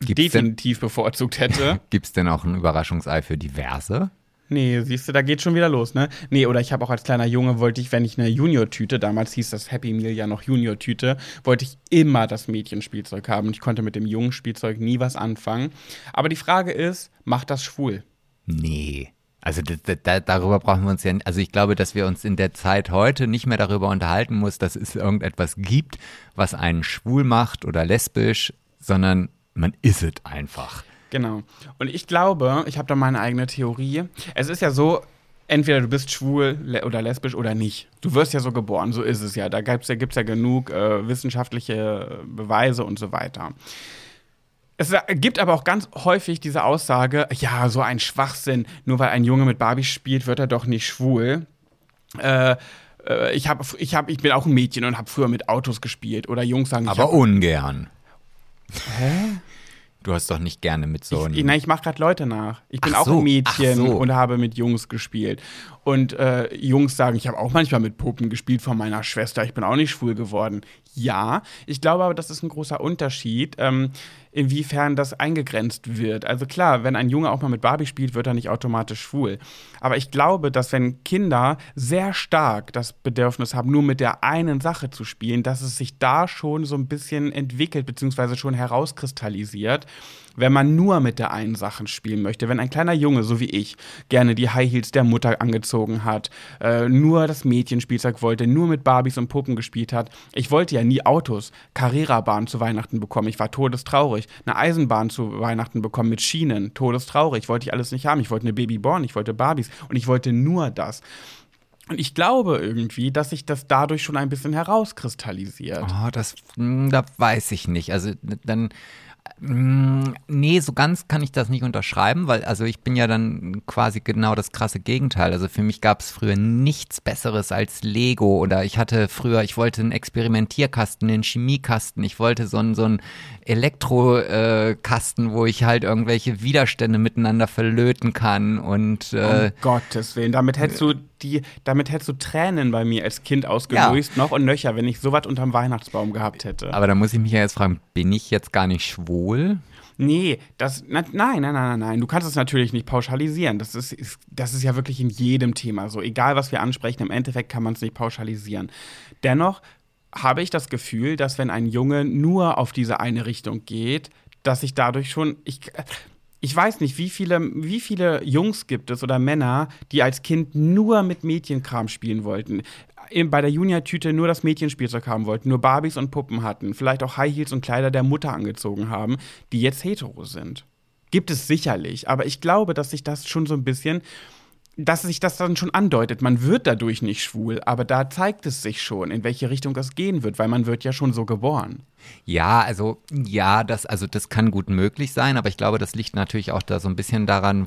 Gibt's definitiv denn, bevorzugt hätte. Gibt es denn auch ein Überraschungsei für diverse? Nee, siehst du, da geht schon wieder los, ne? Nee, oder ich habe auch als kleiner Junge, wollte ich, wenn ich eine Junior-Tüte, damals hieß das Happy Meal ja noch Junior-Tüte, wollte ich immer das Mädchenspielzeug haben. Und ich konnte mit dem jungen Spielzeug nie was anfangen. Aber die Frage ist, macht das schwul? Nee. Also da, da, darüber brauchen wir uns ja, also ich glaube, dass wir uns in der Zeit heute nicht mehr darüber unterhalten muss, dass es irgendetwas gibt, was einen schwul macht oder lesbisch, sondern man ist es einfach. Genau. Und ich glaube, ich habe da meine eigene Theorie. Es ist ja so, entweder du bist schwul oder lesbisch oder nicht. Du wirst ja so geboren, so ist es ja. Da gibt es ja, gibt's ja genug äh, wissenschaftliche Beweise und so weiter. Es gibt aber auch ganz häufig diese Aussage, ja, so ein Schwachsinn, nur weil ein Junge mit Barbie spielt, wird er doch nicht schwul. Äh, äh ich, hab, ich, hab, ich bin auch ein Mädchen und habe früher mit Autos gespielt. Oder Jungs sagen, aber ungern. Hä? Du hast doch nicht gerne mit so einem. Ich, nein, ich mache gerade Leute nach. Ich bin ach auch so, ein Mädchen so. und habe mit Jungs gespielt. Und äh, Jungs sagen, ich habe auch manchmal mit Puppen gespielt von meiner Schwester. Ich bin auch nicht schwul geworden. Ja, ich glaube aber, das ist ein großer Unterschied. Ähm, inwiefern das eingegrenzt wird. Also klar, wenn ein Junge auch mal mit Barbie spielt, wird er nicht automatisch schwul. Aber ich glaube, dass wenn Kinder sehr stark das Bedürfnis haben, nur mit der einen Sache zu spielen, dass es sich da schon so ein bisschen entwickelt, beziehungsweise schon herauskristallisiert, wenn man nur mit der einen Sache spielen möchte. Wenn ein kleiner Junge, so wie ich, gerne die High Heels der Mutter angezogen hat, äh, nur das Mädchenspielzeug wollte, nur mit Barbies und Puppen gespielt hat. Ich wollte ja nie Autos, Carrera-Bahn zu Weihnachten bekommen. Ich war todestraurig. Eine Eisenbahn zu Weihnachten bekommen mit Schienen, todestraurig. Wollte ich alles nicht haben. Ich wollte eine Babyborn, ich wollte Barbies und ich wollte nur das. Und ich glaube irgendwie, dass sich das dadurch schon ein bisschen herauskristallisiert. Oh, das, hm, da weiß ich nicht. Also dann nee, so ganz kann ich das nicht unterschreiben, weil also ich bin ja dann quasi genau das krasse Gegenteil. Also für mich gab es früher nichts Besseres als Lego oder ich hatte früher, ich wollte einen Experimentierkasten, einen Chemiekasten, ich wollte so einen, so einen Elektrokasten, wo ich halt irgendwelche Widerstände miteinander verlöten kann und äh, um Gottes Willen, damit hättest du die, damit hättest du Tränen bei mir als Kind ausgelöst, ja. noch und nöcher, wenn ich sowas unterm Weihnachtsbaum gehabt hätte. Aber da muss ich mich ja jetzt fragen, bin ich jetzt gar nicht schwul? Nee, das, na, nein, nein, nein, nein, Du kannst es natürlich nicht pauschalisieren. Das ist, ist, das ist ja wirklich in jedem Thema so. Egal, was wir ansprechen, im Endeffekt kann man es nicht pauschalisieren. Dennoch habe ich das Gefühl, dass wenn ein Junge nur auf diese eine Richtung geht, dass ich dadurch schon, ich, ich weiß nicht, wie viele, wie viele Jungs gibt es oder Männer, die als Kind nur mit Mädchenkram spielen wollten. Bei der Junior-Tüte nur das Mädchenspielzeug haben wollten, nur Barbies und Puppen hatten, vielleicht auch High Heels und Kleider der Mutter angezogen haben, die jetzt hetero sind. Gibt es sicherlich, aber ich glaube, dass sich das schon so ein bisschen dass sich das dann schon andeutet. Man wird dadurch nicht schwul, aber da zeigt es sich schon, in welche Richtung es gehen wird, weil man wird ja schon so geboren. Ja, also ja, das, also das kann gut möglich sein, aber ich glaube, das liegt natürlich auch da so ein bisschen daran,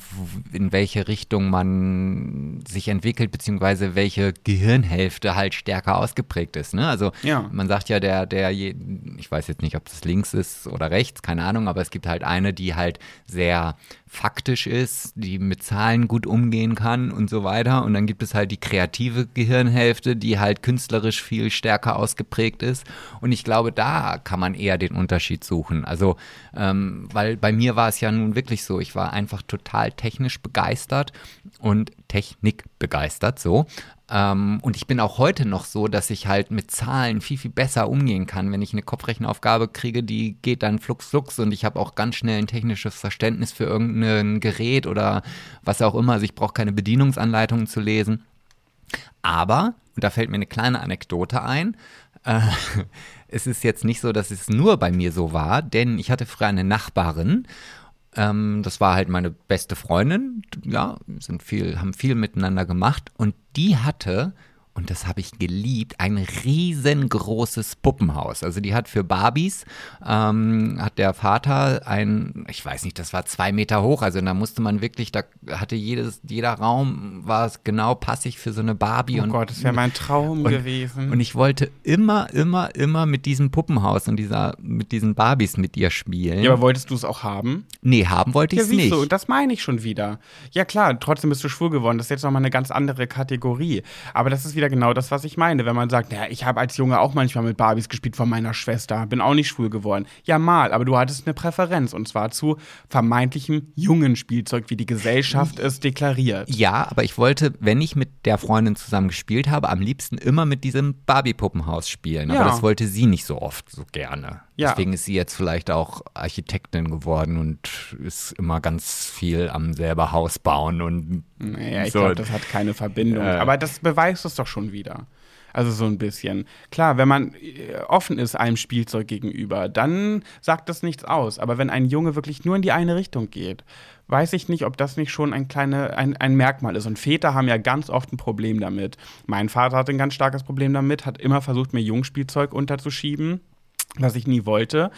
in welche Richtung man sich entwickelt, beziehungsweise welche Gehirnhälfte halt stärker ausgeprägt ist. Ne? Also ja. man sagt ja, der, der, ich weiß jetzt nicht, ob das links ist oder rechts, keine Ahnung, aber es gibt halt eine, die halt sehr faktisch ist, die mit Zahlen gut umgehen kann und so weiter. Und dann gibt es halt die kreative Gehirnhälfte, die halt künstlerisch viel stärker ausgeprägt ist. Und ich glaube, da kann man eher den Unterschied suchen. Also, ähm, weil bei mir war es ja nun wirklich so, ich war einfach total technisch begeistert und Technik begeistert, so. Ähm, und ich bin auch heute noch so, dass ich halt mit Zahlen viel, viel besser umgehen kann. Wenn ich eine Kopfrechenaufgabe kriege, die geht dann flugs flugs und ich habe auch ganz schnell ein technisches Verständnis für irgendein Gerät oder was auch immer. Also ich brauche keine Bedienungsanleitungen zu lesen. Aber, und da fällt mir eine kleine Anekdote ein, äh, es ist jetzt nicht so, dass es nur bei mir so war, denn ich hatte früher eine Nachbarin. Ähm, das war halt meine beste Freundin. Ja, sind viel, haben viel miteinander gemacht. Und die hatte und das habe ich geliebt, ein riesengroßes Puppenhaus. Also die hat für Barbies, ähm, hat der Vater ein, ich weiß nicht, das war zwei Meter hoch, also da musste man wirklich, da hatte jedes, jeder Raum war es genau passig für so eine Barbie. Oh und, Gott, das wäre mein Traum und, gewesen. Und ich wollte immer, immer, immer mit diesem Puppenhaus und dieser, mit diesen Barbies mit ihr spielen. Ja, aber wolltest du es auch haben? Nee, haben wollte ich es ja, nicht. Du, das meine ich schon wieder. Ja klar, trotzdem bist du schwul geworden, das ist jetzt nochmal eine ganz andere Kategorie. Aber das ist wieder wieder genau das, was ich meine. Wenn man sagt, naja, ich habe als Junge auch manchmal mit Barbies gespielt von meiner Schwester, bin auch nicht schwul geworden. Ja, mal, aber du hattest eine Präferenz und zwar zu vermeintlichem jungen Spielzeug, wie die Gesellschaft es deklariert. Ja, aber ich wollte, wenn ich mit der Freundin zusammen gespielt habe, am liebsten immer mit diesem Barbie-Puppenhaus spielen. Aber Ja. das wollte sie nicht so oft so gerne. Ja. Deswegen ist sie jetzt vielleicht auch Architektin geworden und ist immer ganz viel am selber Haus bauen und Naja, ich so. glaube, das hat keine Verbindung. Äh. Aber das beweist es doch schon wieder. Also so ein bisschen. Klar, wenn man äh, offen ist einem Spielzeug gegenüber, dann sagt das nichts aus. Aber wenn ein Junge wirklich nur in die eine Richtung geht, weiß ich nicht, ob das nicht schon ein, kleine, ein, ein Merkmal ist. Und Väter haben ja ganz oft ein Problem damit. Mein Vater hatte ein ganz starkes Problem damit, hat immer versucht, mir Jungspielzeug unterzuschieben, was ich nie wollte.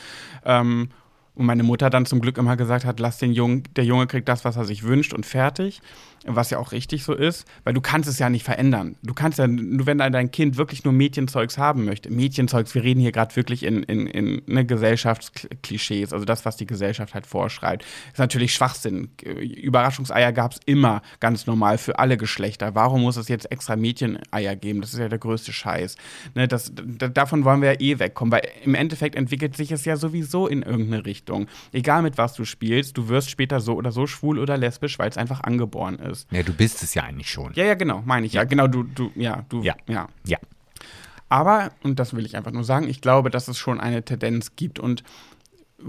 Ähm, und meine Mutter dann zum Glück immer gesagt hat, lass den Jungen, der Junge kriegt das, was er sich wünscht und fertig. Was ja auch richtig so ist, weil du kannst es ja nicht verändern. Du kannst ja, nur wenn dein Kind wirklich nur Mädchenzeugs haben möchte, Mädchenzeugs, wir reden hier gerade wirklich in, in, in ne, Gesellschaftsklischees, also das, was die Gesellschaft halt vorschreibt, ist natürlich Schwachsinn. Überraschungseier gab es immer ganz normal für alle Geschlechter. Warum muss es jetzt extra Mädcheneier geben? Das ist ja der größte Scheiß. Ne, das, davon wollen wir ja eh wegkommen, weil im Endeffekt entwickelt sich es ja sowieso in irgendeine Richtung. Egal mit was du spielst, du wirst später so oder so schwul oder lesbisch, weil es einfach angeboren ist. Ja, du bist es ja eigentlich schon. Ja, ja, genau, meine ich ja. Genau, du, du, ja, du, Ja. ja. Ja. Aber, und das will ich einfach nur sagen, ich glaube, dass es schon eine Tendenz gibt und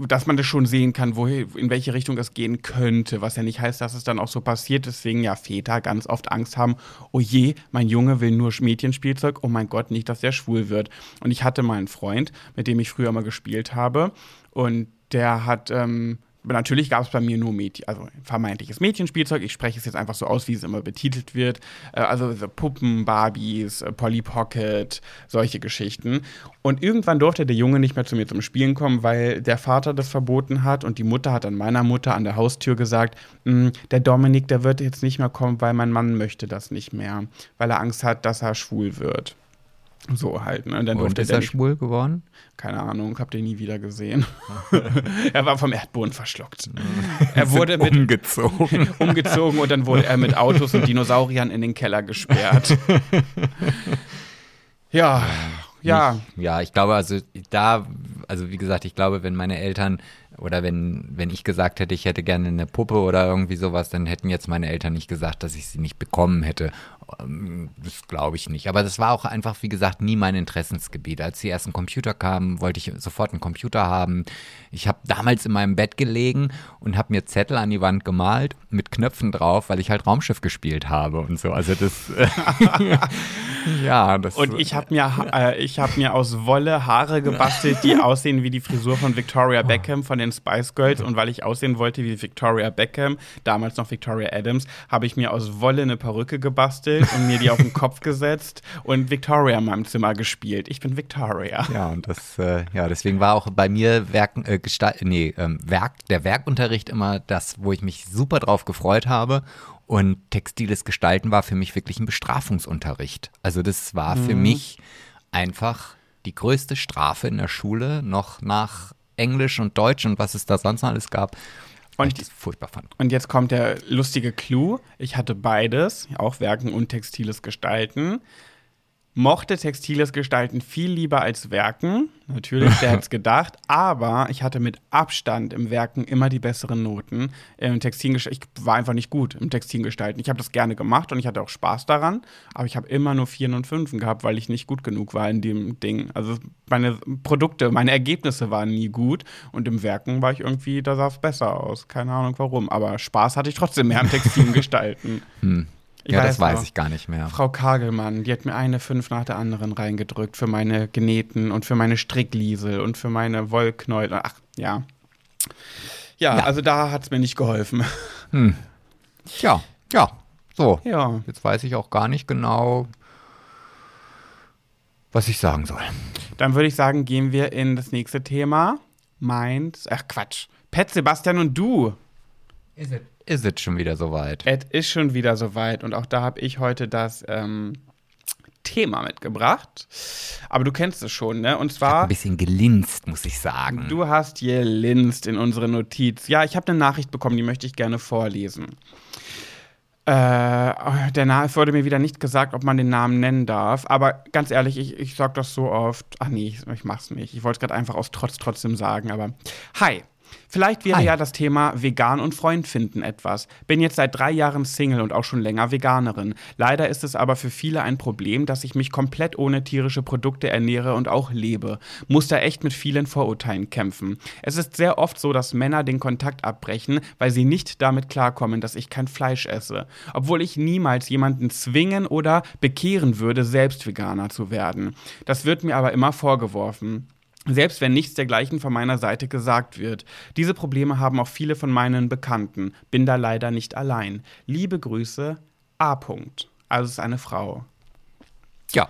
dass man das schon sehen kann, wohin, in welche Richtung das gehen könnte, was ja nicht heißt, dass es dann auch so passiert. Deswegen ja Väter ganz oft Angst haben, oh je, mein Junge will nur Mädchenspielzeug, oh mein Gott, nicht, dass der schwul wird. Und ich hatte mal einen Freund, mit dem ich früher mal gespielt habe und der hat, ähm, Natürlich gab es bei mir nur Mädchen, also vermeintliches Mädchenspielzeug. Ich spreche es jetzt einfach so aus, wie es immer betitelt wird. Äh, Also so Puppen, Barbies, äh, Polly Pocket, solche Geschichten. Und irgendwann durfte der Junge nicht mehr zu mir zum Spielen kommen, weil der Vater das verboten hat und die Mutter hat dann meiner Mutter an der Haustür gesagt, "Mm, der Dominik, der wird jetzt nicht mehr kommen, weil mein Mann möchte das nicht mehr, weil er Angst hat, dass er schwul wird. So halt. Ne? Und dann Und ist er nicht schwul geworden? keine Ahnung, hab den nie wieder gesehen. er war vom Erdboden verschluckt. er wurde mit Umgezogen. umgezogen und dann wurde er mit Autos und Dinosauriern in den Keller gesperrt. ja, ja. Ich, ja, ich glaube, also da, also wie gesagt, ich glaube, wenn meine Eltern oder wenn, wenn ich gesagt hätte, ich hätte gerne eine Puppe oder irgendwie sowas, dann hätten jetzt meine Eltern nicht gesagt, dass ich sie nicht bekommen hätte. Ähm, Das glaube ich nicht. Aber das war auch einfach, wie gesagt, nie mein Interessensgebiet. Als die ersten Computer kamen, wollte ich sofort einen Computer haben. Ich habe damals in meinem Bett gelegen und habe mir Zettel an die Wand gemalt mit Knöpfen drauf, weil ich halt Raumschiff gespielt habe und so. Also das, ja, das. Und ich habe mir, äh, hab mir aus Wolle Haare gebastelt, die aussehen wie die Frisur von Victoria Beckham von den Spice Girls. Und weil ich aussehen wollte wie Victoria Beckham, damals noch Victoria Adams, habe ich mir aus Wolle eine Perücke gebastelt und mir die auf den Kopf gesetzt und Victoria in meinem Zimmer gespielt. Ich bin Victoria. Ja, und das, äh, ja, deswegen war auch bei mir Werken, äh, Gestalt, nee, ähm, Werk, der Werkunterricht immer das, wo ich mich super drauf gefreut habe. Und textiles Gestalten war für mich wirklich ein Bestrafungsunterricht. Also das war für mich einfach die größte Strafe in der Schule, noch nach Englisch und Deutsch und was es da sonst noch alles gab. Weil Und ich das furchtbar fand. Und jetzt kommt der lustige Clou. Ich hatte beides, auch Werken und textiles Gestalten. Mochte textiles Gestalten viel lieber als Werken. Natürlich, wer hätte es gedacht. Aber ich hatte mit Abstand im Werken immer die besseren Noten. Im Textilgestalten, ich war einfach nicht gut im Textilgestalten. Ich habe das gerne gemacht und ich hatte auch Spaß daran. Aber ich habe immer nur Vieren und Fünfen gehabt, weil ich nicht gut genug war in dem Ding. Also meine Produkte, meine Ergebnisse waren nie gut. Und im Werken war ich irgendwie, da sah es besser aus. Keine Ahnung warum. Aber Spaß hatte ich trotzdem mehr am Textilgestalten. Ich ja, das weiß noch. ich gar nicht mehr. Frau Kagelmann, die hat mir eine fünf nach der anderen reingedrückt für meine Genähten und für meine Strickliesel und für meine Wollknäuel. Ach, ja. Ja, Ja. also da hat es mir nicht geholfen. Ja, ja, so. Ja. Jetzt weiß ich auch gar nicht genau, was ich sagen soll. Dann würde ich sagen, gehen wir in das nächste Thema. Meins. Ach Quatsch. Pet, Sebastian und du. Ist es ist es schon wieder soweit? Es ist schon wieder soweit und auch da habe ich heute das ähm, Thema mitgebracht. Aber du kennst es schon, ne? Und zwar. Ein bisschen gelinst, muss ich sagen. Du hast gelinst in unsere Notiz. Ja, ich habe eine Nachricht bekommen, die möchte ich gerne vorlesen. Äh, der Name, wurde mir wieder nicht gesagt, ob man den Namen nennen darf. Aber ganz ehrlich, ich, ich sag das so oft. Ach nee, ich, ich mach's nicht. Ich wollte es gerade einfach aus Trotz trotzdem sagen. Aber hi, Vielleicht wäre Hi. ja das Thema vegan und Freund finden etwas. Bin jetzt seit drei Jahren Single und auch schon länger Veganerin. Leider ist es aber für viele ein Problem, dass ich mich komplett ohne tierische Produkte ernähre und auch lebe. Muss da echt mit vielen Vorurteilen kämpfen. Es ist sehr oft so, dass Männer den Kontakt abbrechen, weil sie nicht damit klarkommen, dass ich kein Fleisch esse. Obwohl ich niemals jemanden zwingen oder bekehren würde, selbst Veganer zu werden. Das wird mir aber immer vorgeworfen. Selbst wenn nichts dergleichen von meiner Seite gesagt wird. Diese Probleme haben auch viele von meinen Bekannten. Bin da leider nicht allein. Liebe Grüße, A. -Punkt. Also es ist eine Frau. Ja.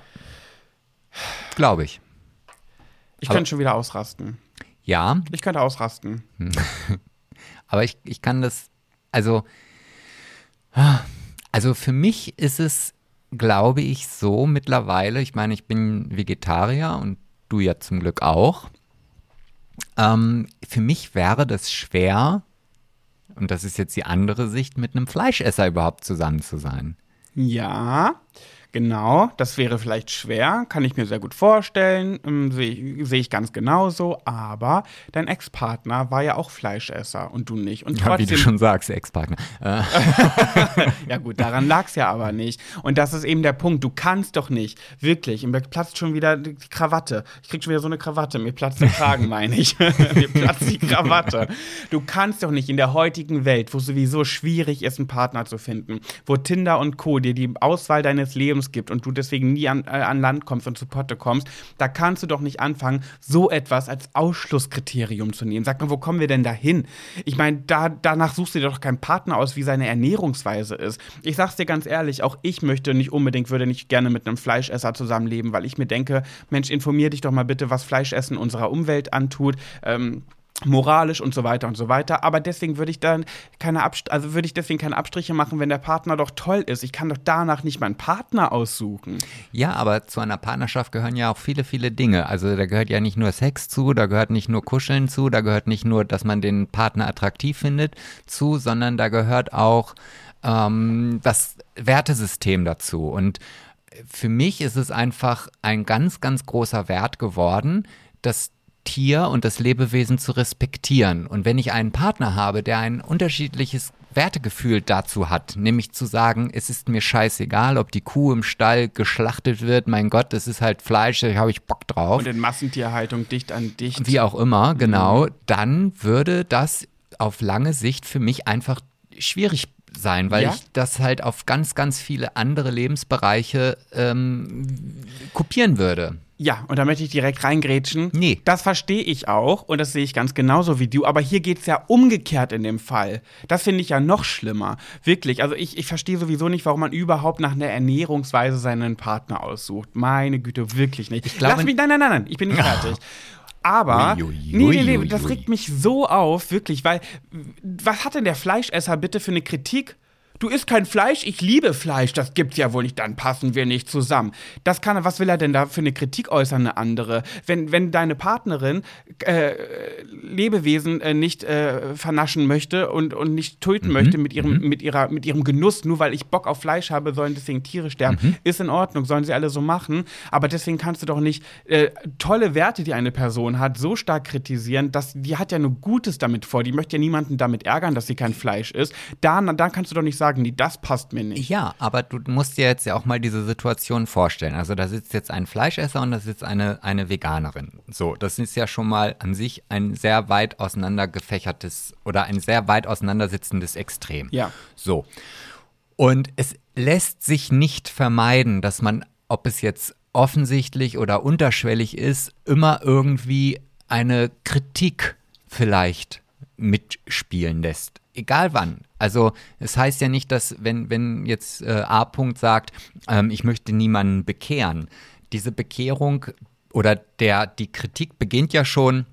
Glaube ich. Ich Aber- könnte schon wieder ausrasten. Ja, Ich könnte ausrasten. aber ich, ich kann das, also, also für mich ist es, glaube ich, so mittlerweile, ich meine, ich bin Vegetarier und du ja zum Glück auch. Ähm, für mich wäre das schwer, und das ist jetzt die andere Sicht, mit einem Fleischesser überhaupt zusammen zu sein. Ja, genau. Das wäre vielleicht schwer. Kann ich mir sehr gut vorstellen. Ähm, Sehe seh ich ganz genauso. Aber dein Ex-Partner war ja auch Fleischesser und du nicht. Und Ja, wie du trotzdem schon sagst, Ex-Partner. Äh, Ja gut, daran lag es ja aber nicht. Und das ist eben der Punkt. Du kannst doch nicht, wirklich, und mir platzt schon wieder die Krawatte. Ich krieg schon wieder so eine Krawatte. Mir platzt der Kragen, meine ich. mir platzt die Krawatte. Du kannst doch nicht in der heutigen Welt, wo es sowieso schwierig ist, einen Partner zu finden, wo Tinder und Co. dir die Auswahl deines Lebens gibt und du deswegen nie an, äh, an Land kommst und zu Potte kommst, da kannst du doch nicht anfangen, so etwas als Ausschlusskriterium zu nehmen. Sag mal, wo kommen wir denn da hin? Ich meine, da, danach suchst du dir doch keinen Partner aus, wie seine Ernährungsweise ist. Ich sag's dir ganz ehrlich, auch ich möchte nicht unbedingt, würde nicht gerne mit einem Fleischesser zusammenleben, weil ich mir denke, Mensch, informier dich doch mal bitte, was Fleischessen unserer Umwelt antut. Ähm, moralisch und so weiter und so weiter. Aber deswegen würde ich dann keine Abst also würde ich deswegen keine Abstriche machen, wenn der Partner doch toll ist. Ich kann doch danach nicht meinen Partner aussuchen. Ja, aber zu einer Partnerschaft gehören ja auch viele, viele Dinge. Also da gehört ja nicht nur Sex zu, da gehört nicht nur Kuscheln zu, da gehört nicht nur, dass man den Partner attraktiv findet zu, sondern da gehört auch ähm, das Wertesystem dazu. Und für mich ist es einfach ein ganz, ganz großer Wert geworden, das Tier und das Lebewesen zu respektieren. Und wenn ich einen Partner habe, der ein unterschiedliches Wertegefühl dazu hat, nämlich zu sagen, es ist mir scheißegal, ob die Kuh im Stall geschlachtet wird, mein Gott, es ist halt Fleisch, da habe ich Bock drauf, Und in Massentierhaltung dicht an dicht. wie auch immer, genau, dann würde das auf lange Sicht für mich einfach schwierig sein, weil Ja? ich das halt auf ganz, ganz viele andere Lebensbereiche ähm, kopieren würde. Ja, und da möchte ich direkt reingrätschen. Nee. Das verstehe ich auch und das sehe ich ganz genauso wie du. Aber hier geht es ja umgekehrt in dem Fall. Das finde ich ja noch schlimmer. Wirklich. Also ich, ich verstehe sowieso nicht, warum man überhaupt nach einer Ernährungsweise seinen Partner aussucht. Meine Güte, wirklich nicht. Ich glaube- Lass mich, nein, nein, nein, nein, ich bin nicht fertig. Aber, Ui, ui, nee, nee, nee, das regt mich so auf, wirklich, weil, was hat denn der Fleischesser bitte für eine Kritik? Du isst kein Fleisch, ich liebe Fleisch, das gibt's ja wohl nicht, dann passen wir nicht zusammen. Das kann er, was will er denn da für eine Kritik äußern, eine andere? Wenn, wenn deine Partnerin äh, Lebewesen äh, nicht äh, vernaschen möchte und, und nicht töten möchte mit ihrem, mit, ihrer, mit ihrem Genuss, nur weil ich Bock auf Fleisch habe, sollen deswegen Tiere sterben, ist in Ordnung, sollen sie alle so machen. Aber deswegen kannst du doch nicht äh, tolle Werte, die eine Person hat, so stark kritisieren, dass die hat ja nur Gutes damit vor. Die möchte ja niemanden damit ärgern, dass sie kein Fleisch isst. Da, da kannst du doch nicht sagen, nee, das passt mir nicht. Ja, aber du musst dir jetzt ja auch mal diese Situation vorstellen. Also da sitzt jetzt ein Fleischesser und da sitzt eine, eine Veganerin. So, das ist ja schon mal an sich ein sehr weit auseinander gefächertes oder ein sehr weit auseinandersitzendes Extrem. Ja. So. Und es lässt sich nicht vermeiden, dass man, ob es jetzt offensichtlich oder unterschwellig ist, immer irgendwie eine Kritik vielleicht mitspielen lässt. Egal wann. Also es heißt ja nicht, dass wenn, wenn jetzt äh, A. Punkt sagt, ähm, ich möchte niemanden bekehren, diese Bekehrung oder der, die Kritik beginnt ja schon,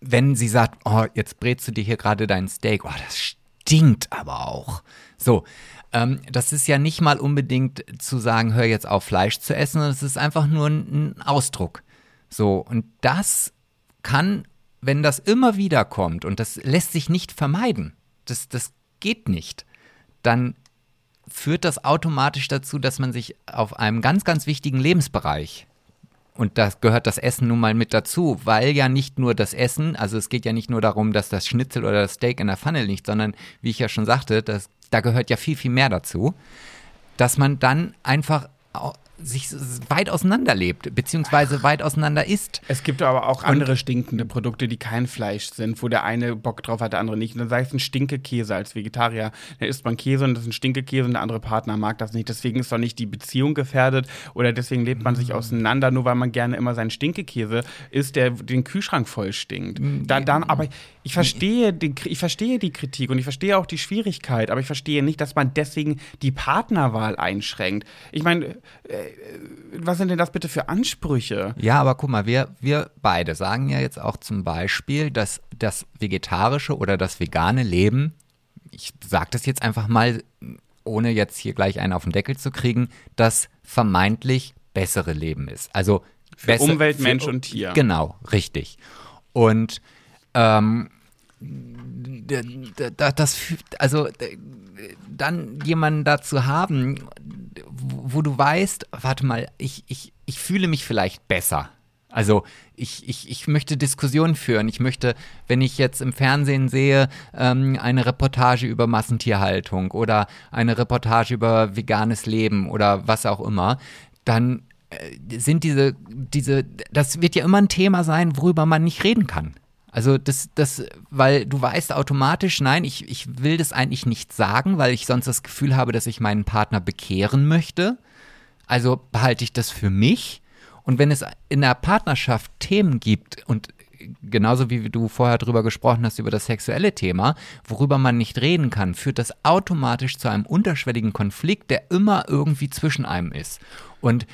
wenn sie sagt, oh, jetzt brätst du dir hier gerade dein Steak, oh, das stinkt aber auch. So, ähm, das ist ja nicht mal unbedingt zu sagen, hör jetzt auf Fleisch zu essen, sondern es ist einfach nur ein, ein Ausdruck. So, und das kann, wenn das immer wieder kommt und das lässt sich nicht vermeiden, das, das geht nicht, dann führt das automatisch dazu, dass man sich auf einem ganz, ganz wichtigen Lebensbereich und da gehört das Essen nun mal mit dazu, weil ja nicht nur das Essen, also es geht ja nicht nur darum, dass das Schnitzel oder das Steak in der Pfanne liegt, sondern wie ich ja schon sagte, das, da gehört ja viel, viel mehr dazu, dass man dann einfach sich weit auseinander lebt, beziehungsweise weit auseinander isst. Es gibt aber auch andere stinkende Produkte, die kein Fleisch sind, wo der eine Bock drauf hat, der andere nicht. Und dann sei es ein Stinkekäse als Vegetarier. Dann isst man Käse und das ist ein Stinkekäse und der andere Partner mag das nicht. Deswegen ist doch nicht die Beziehung gefährdet oder deswegen lebt man sich mhm. auseinander, nur weil man gerne immer seinen Stinkekäse isst, der den Kühlschrank voll stinkt. Mhm. Da, dann, aber ich verstehe, die, ich verstehe die Kritik und ich verstehe auch die Schwierigkeit, aber ich verstehe nicht, dass man deswegen die Partnerwahl einschränkt. Ich meine, äh, was sind denn das bitte für Ansprüche? Ja, aber guck mal, wir, wir beide sagen ja jetzt auch zum Beispiel, dass das vegetarische oder das vegane Leben, ich sage das jetzt einfach mal, ohne jetzt hier gleich einen auf den Deckel zu kriegen, das vermeintlich bessere Leben ist. Also für besser, Umwelt, für, Mensch und Tier. Genau, richtig. Und ähm, das, also dann jemanden dazu haben, wo du weißt, warte mal, ich, ich, ich fühle mich vielleicht besser. Also ich, ich, ich möchte Diskussionen führen. Ich möchte, wenn ich jetzt im Fernsehen sehe, ähm, eine Reportage über Massentierhaltung oder eine Reportage über veganes Leben oder was auch immer, dann äh, sind diese, diese, das wird ja immer ein Thema sein, worüber man nicht reden kann. Also das, das, weil du weißt automatisch, nein, ich, ich will das eigentlich nicht sagen, weil ich sonst das Gefühl habe, dass ich meinen Partner bekehren möchte. Also behalte ich das für mich. Und wenn es in der Partnerschaft Themen gibt und genauso wie du vorher drüber gesprochen hast, über das sexuelle Thema, worüber man nicht reden kann, führt das automatisch zu einem unterschwelligen Konflikt, der immer irgendwie zwischen einem ist. Und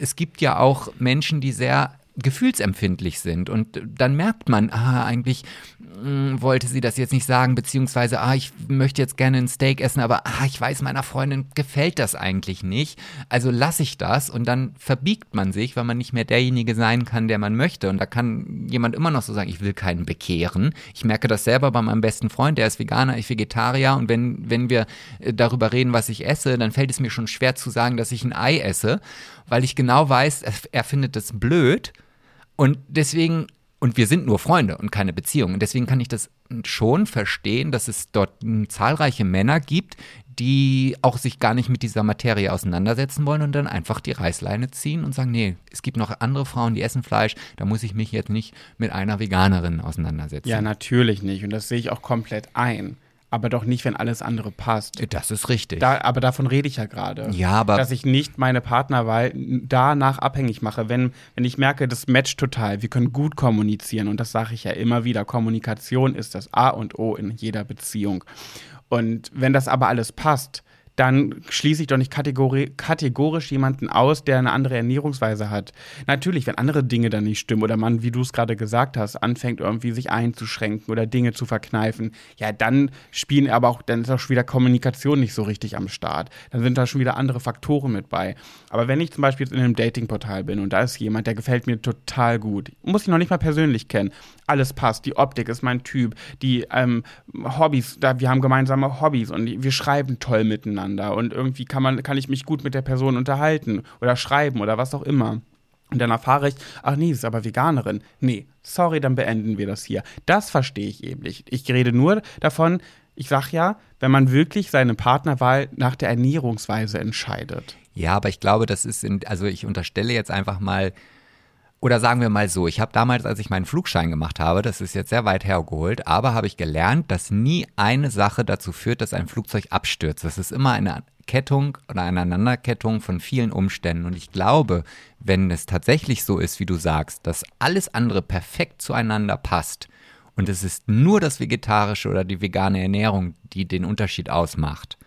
es gibt ja auch Menschen, die sehr gefühlsempfindlich sind. Und dann merkt man, ah, eigentlich mh, hm, wollte sie das jetzt nicht sagen, beziehungsweise, ah, ich möchte jetzt gerne ein Steak essen, aber ah, ich weiß, meiner Freundin gefällt das eigentlich nicht. Also lasse ich das und dann verbiegt man sich, weil man nicht mehr derjenige sein kann, der man möchte. Und da kann jemand immer noch so sagen, ich will keinen bekehren. Ich merke das selber bei meinem besten Freund, der ist Veganer, ich Vegetarier. Und wenn, wenn wir äh, darüber reden, was ich esse, dann fällt es mir schon schwer zu sagen, dass ich ein Ei esse, weil ich genau weiß, er findet das blöd. Und deswegen, und wir sind nur Freunde und keine Beziehung. Und deswegen kann ich das schon verstehen, dass es dort zahlreiche Männer gibt, die auch sich gar nicht mit dieser Materie auseinandersetzen wollen und dann einfach die Reißleine ziehen und sagen, nee, es gibt noch andere Frauen, die essen Fleisch, da muss ich mich jetzt nicht mit einer Veganerin auseinandersetzen. Ja, natürlich nicht. Und das sehe ich auch komplett ein aber doch nicht, wenn alles andere passt. Das ist richtig. Da, aber davon rede ich ja gerade. Ja, aber. Dass ich nicht meine Partnerwahl danach abhängig mache. Wenn, wenn ich merke, das matcht total, wir können gut kommunizieren. Und das sage ich ja immer wieder. Kommunikation ist das A und O in jeder Beziehung. Und wenn das aber alles passt, dann schließe ich doch nicht kategori kategorisch jemanden aus, der eine andere Ernährungsweise hat. Natürlich, wenn andere Dinge dann nicht stimmen oder man, wie du es gerade gesagt hast, anfängt irgendwie sich einzuschränken oder Dinge zu verkneifen, ja, dann spielen aber auch, dann ist auch schon wieder Kommunikation nicht so richtig am Start. Dann sind da schon wieder andere Faktoren mit bei. Aber wenn ich zum Beispiel jetzt in einem Datingportal bin und da ist jemand, der gefällt mir total gut, muss ich noch nicht mal persönlich kennen, alles passt, die Optik ist mein Typ, die ähm, Hobbys, da, wir haben gemeinsame Hobbys und wir schreiben toll miteinander und irgendwie kann man, kann ich mich gut mit der Person unterhalten oder schreiben oder was auch immer. Und dann erfahre ich, ach nee, sie ist aber Veganerin. Nee, sorry, dann beenden wir das hier. Das verstehe ich eben nicht. Ich rede nur davon, ich sag ja, wenn man wirklich seine Partnerwahl nach der Ernährungsweise entscheidet. Ja, aber ich glaube, das ist, in, also ich unterstelle jetzt einfach mal, oder sagen wir mal so, ich habe damals, als ich meinen Flugschein gemacht habe, das ist jetzt sehr weit hergeholt, aber habe ich gelernt, dass nie eine Sache dazu führt, dass ein Flugzeug abstürzt. Das ist immer eine Kettung oder eine Aneinanderkettung von vielen Umständen. Und ich glaube, wenn es tatsächlich so ist, wie du sagst, dass alles andere perfekt zueinander passt und es ist nur das Vegetarische oder die vegane Ernährung, die den Unterschied ausmacht,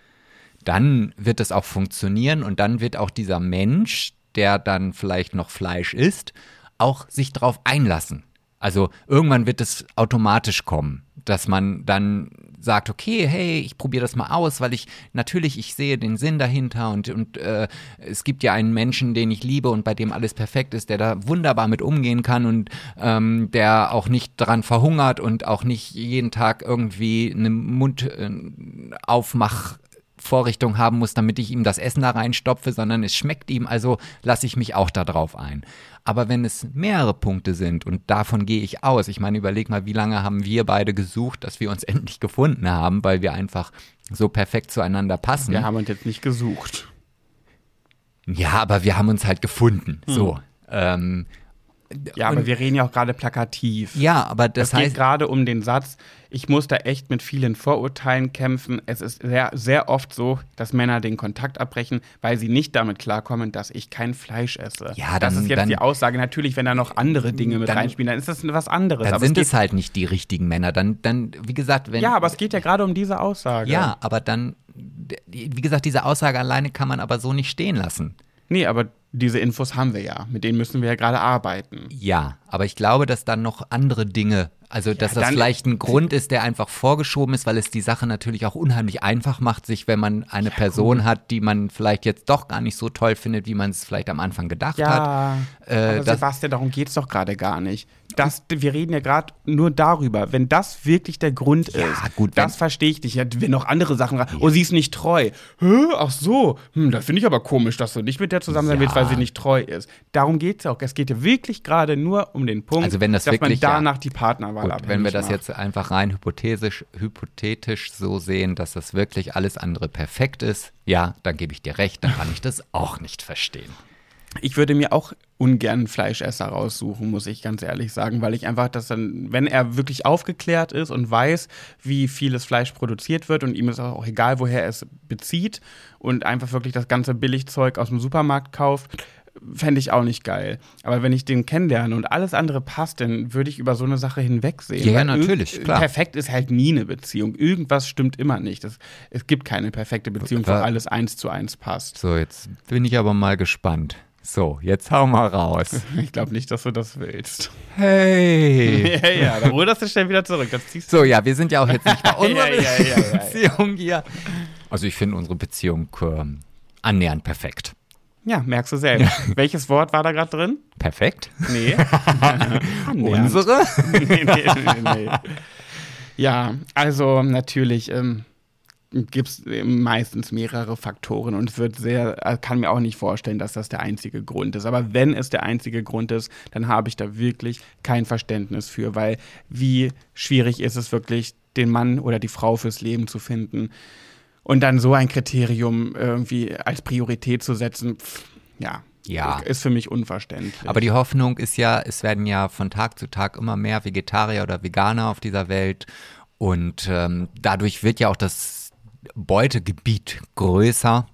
dann wird es auch funktionieren und dann wird auch dieser Mensch, der dann vielleicht noch Fleisch isst, auch sich darauf einlassen. Also irgendwann wird es automatisch kommen, dass man dann sagt, okay, hey, ich probiere das mal aus, weil ich natürlich, ich sehe den Sinn dahinter und, und äh, es gibt ja einen Menschen, den ich liebe und bei dem alles perfekt ist, der da wunderbar mit umgehen kann und ähm, der auch nicht daran verhungert und auch nicht jeden Tag irgendwie eine Mundaufmach Vorrichtung haben muss, damit ich ihm das Essen da reinstopfe, sondern es schmeckt ihm, also lasse ich mich auch darauf ein. Aber wenn es mehrere Punkte sind, und davon gehe ich aus, ich meine, überleg mal, wie lange haben wir beide gesucht, dass wir uns endlich gefunden haben, weil wir einfach so perfekt zueinander passen. Wir haben uns jetzt nicht gesucht. Ja, aber wir haben uns halt gefunden. Hm. So. Ähm, Ja, aber wir reden ja auch gerade plakativ. ja, aber das Es geht heißt, gerade um den Satz, ich muss da echt mit vielen Vorurteilen kämpfen. Es ist sehr, sehr oft so, dass Männer den Kontakt abbrechen, weil sie nicht damit klarkommen, dass ich kein Fleisch esse. Ja, das dann- ist jetzt dann- die Aussage. Natürlich, wenn da noch andere Dinge mit Dann- reinspielen, dann ist das was anderes. dann aber sind es es geht, halt nicht die richtigen Männer. Dann, dann, wie gesagt, wenn. Ja, aber es geht ja gerade um diese Aussage. Ja, aber dann, wie gesagt, diese Aussage alleine kann man aber so nicht stehen lassen. Nee, aber diese Infos haben wir ja. Mit denen müssen wir ja gerade arbeiten. Ja, aber ich glaube, dass dann noch andere Dinge, also dass das vielleicht ein Grund ist, der einfach vorgeschoben ist, weil es die Sache natürlich auch unheimlich einfach macht, sich, wenn man eine Person hat, die man vielleicht jetzt doch gar nicht so toll findet, wie man es vielleicht am Anfang gedacht hat. Ja, Äh, aber das- Sebastian, darum geht es doch gerade gar nicht. Das, wir reden ja gerade nur darüber. Wenn das wirklich der Grund Ja, ist, gut, das verstehe ich nicht. Ja, wenn noch andere Sachen rein. Oh, sie ist nicht treu. Hä? Ach so. Hm, da finde ich aber komisch, dass du nicht mit der zusammen sein Ja. willst, weil sie nicht treu ist. Darum geht es ja auch. Es geht ja wirklich gerade nur um den Punkt, Also wenn das dass wirklich, man ja. danach die Partnerwahl Gut, wenn wir das macht. jetzt einfach rein hypothetisch, hypothetisch so sehen, dass das wirklich alles andere perfekt ist, ja, dann gebe ich dir recht, dann kann ich das auch nicht verstehen. Ich würde mir auch ungern Fleischesser raussuchen, muss ich ganz ehrlich sagen, weil ich einfach das dann, wenn er wirklich aufgeklärt ist und weiß, wie vieles Fleisch produziert wird und ihm ist auch egal, woher er es bezieht und einfach wirklich das ganze Billigzeug aus dem Supermarkt kauft, fände ich auch nicht geil. Aber wenn ich den kennenlerne und alles andere passt, dann würde ich über so eine Sache hinwegsehen. Ja, Weil natürlich, klar. Perfekt ist halt nie eine Beziehung. Irgendwas stimmt immer nicht. Es, es gibt keine perfekte Beziehung, wo alles eins zu eins passt. So, jetzt bin ich aber mal gespannt. So, jetzt hau mal raus. Ich glaube nicht, dass du das willst. Hey! Ja, ja, dann ruderst du schnell wieder zurück. Das. So, ja, wir sind ja auch jetzt nicht bei unserer Ja, ja, ja. Beziehung hier. Also ich finde unsere Beziehung ähm, annähernd perfekt. Ja, merkst du selbst. Welches Wort war da gerade drin? Perfekt? Nee. Unsere? nee, nee, nee, nee. Ja, also natürlich ähm, gibt es meistens mehrere Faktoren und es wird sehr, äh, kann mir auch nicht vorstellen, dass das der einzige Grund ist. Aber wenn es der einzige Grund ist, dann habe ich da wirklich kein Verständnis für, weil wie schwierig ist es wirklich, den Mann oder die Frau fürs Leben zu finden und dann so ein Kriterium irgendwie als Priorität zu setzen, pff, ja. Ja. Ist für mich unverständlich. Aber die Hoffnung ist ja, es werden ja von Tag zu Tag immer mehr Vegetarier oder Veganer auf dieser Welt. Und ähm, dadurch wird ja auch das Beutegebiet größer.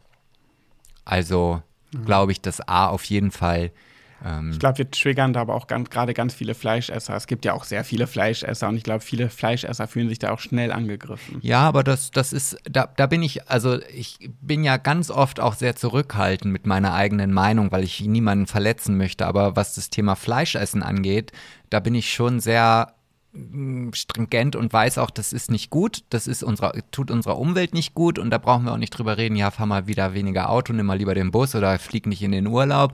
Also glaube ich, dass A auf jeden Fall. Ähm, Ich glaube, wir triggern da aber auch gerade ganz viele Fleischesser. Es gibt ja auch sehr viele Fleischesser und ich glaube, viele Fleischesser fühlen sich da auch schnell angegriffen. Ja, aber das, das ist, da, da bin ich, also ich bin ja ganz oft auch sehr zurückhaltend mit meiner eigenen Meinung, weil ich niemanden verletzen möchte. Aber was das Thema Fleischessen angeht, da bin ich schon sehr mm, stringent und weiß auch, das ist nicht gut, das ist unserer, tut unserer Umwelt nicht gut und da brauchen wir auch nicht drüber reden, ja, fahr mal wieder weniger Auto, nimm mal lieber den Bus oder flieg nicht in den Urlaub.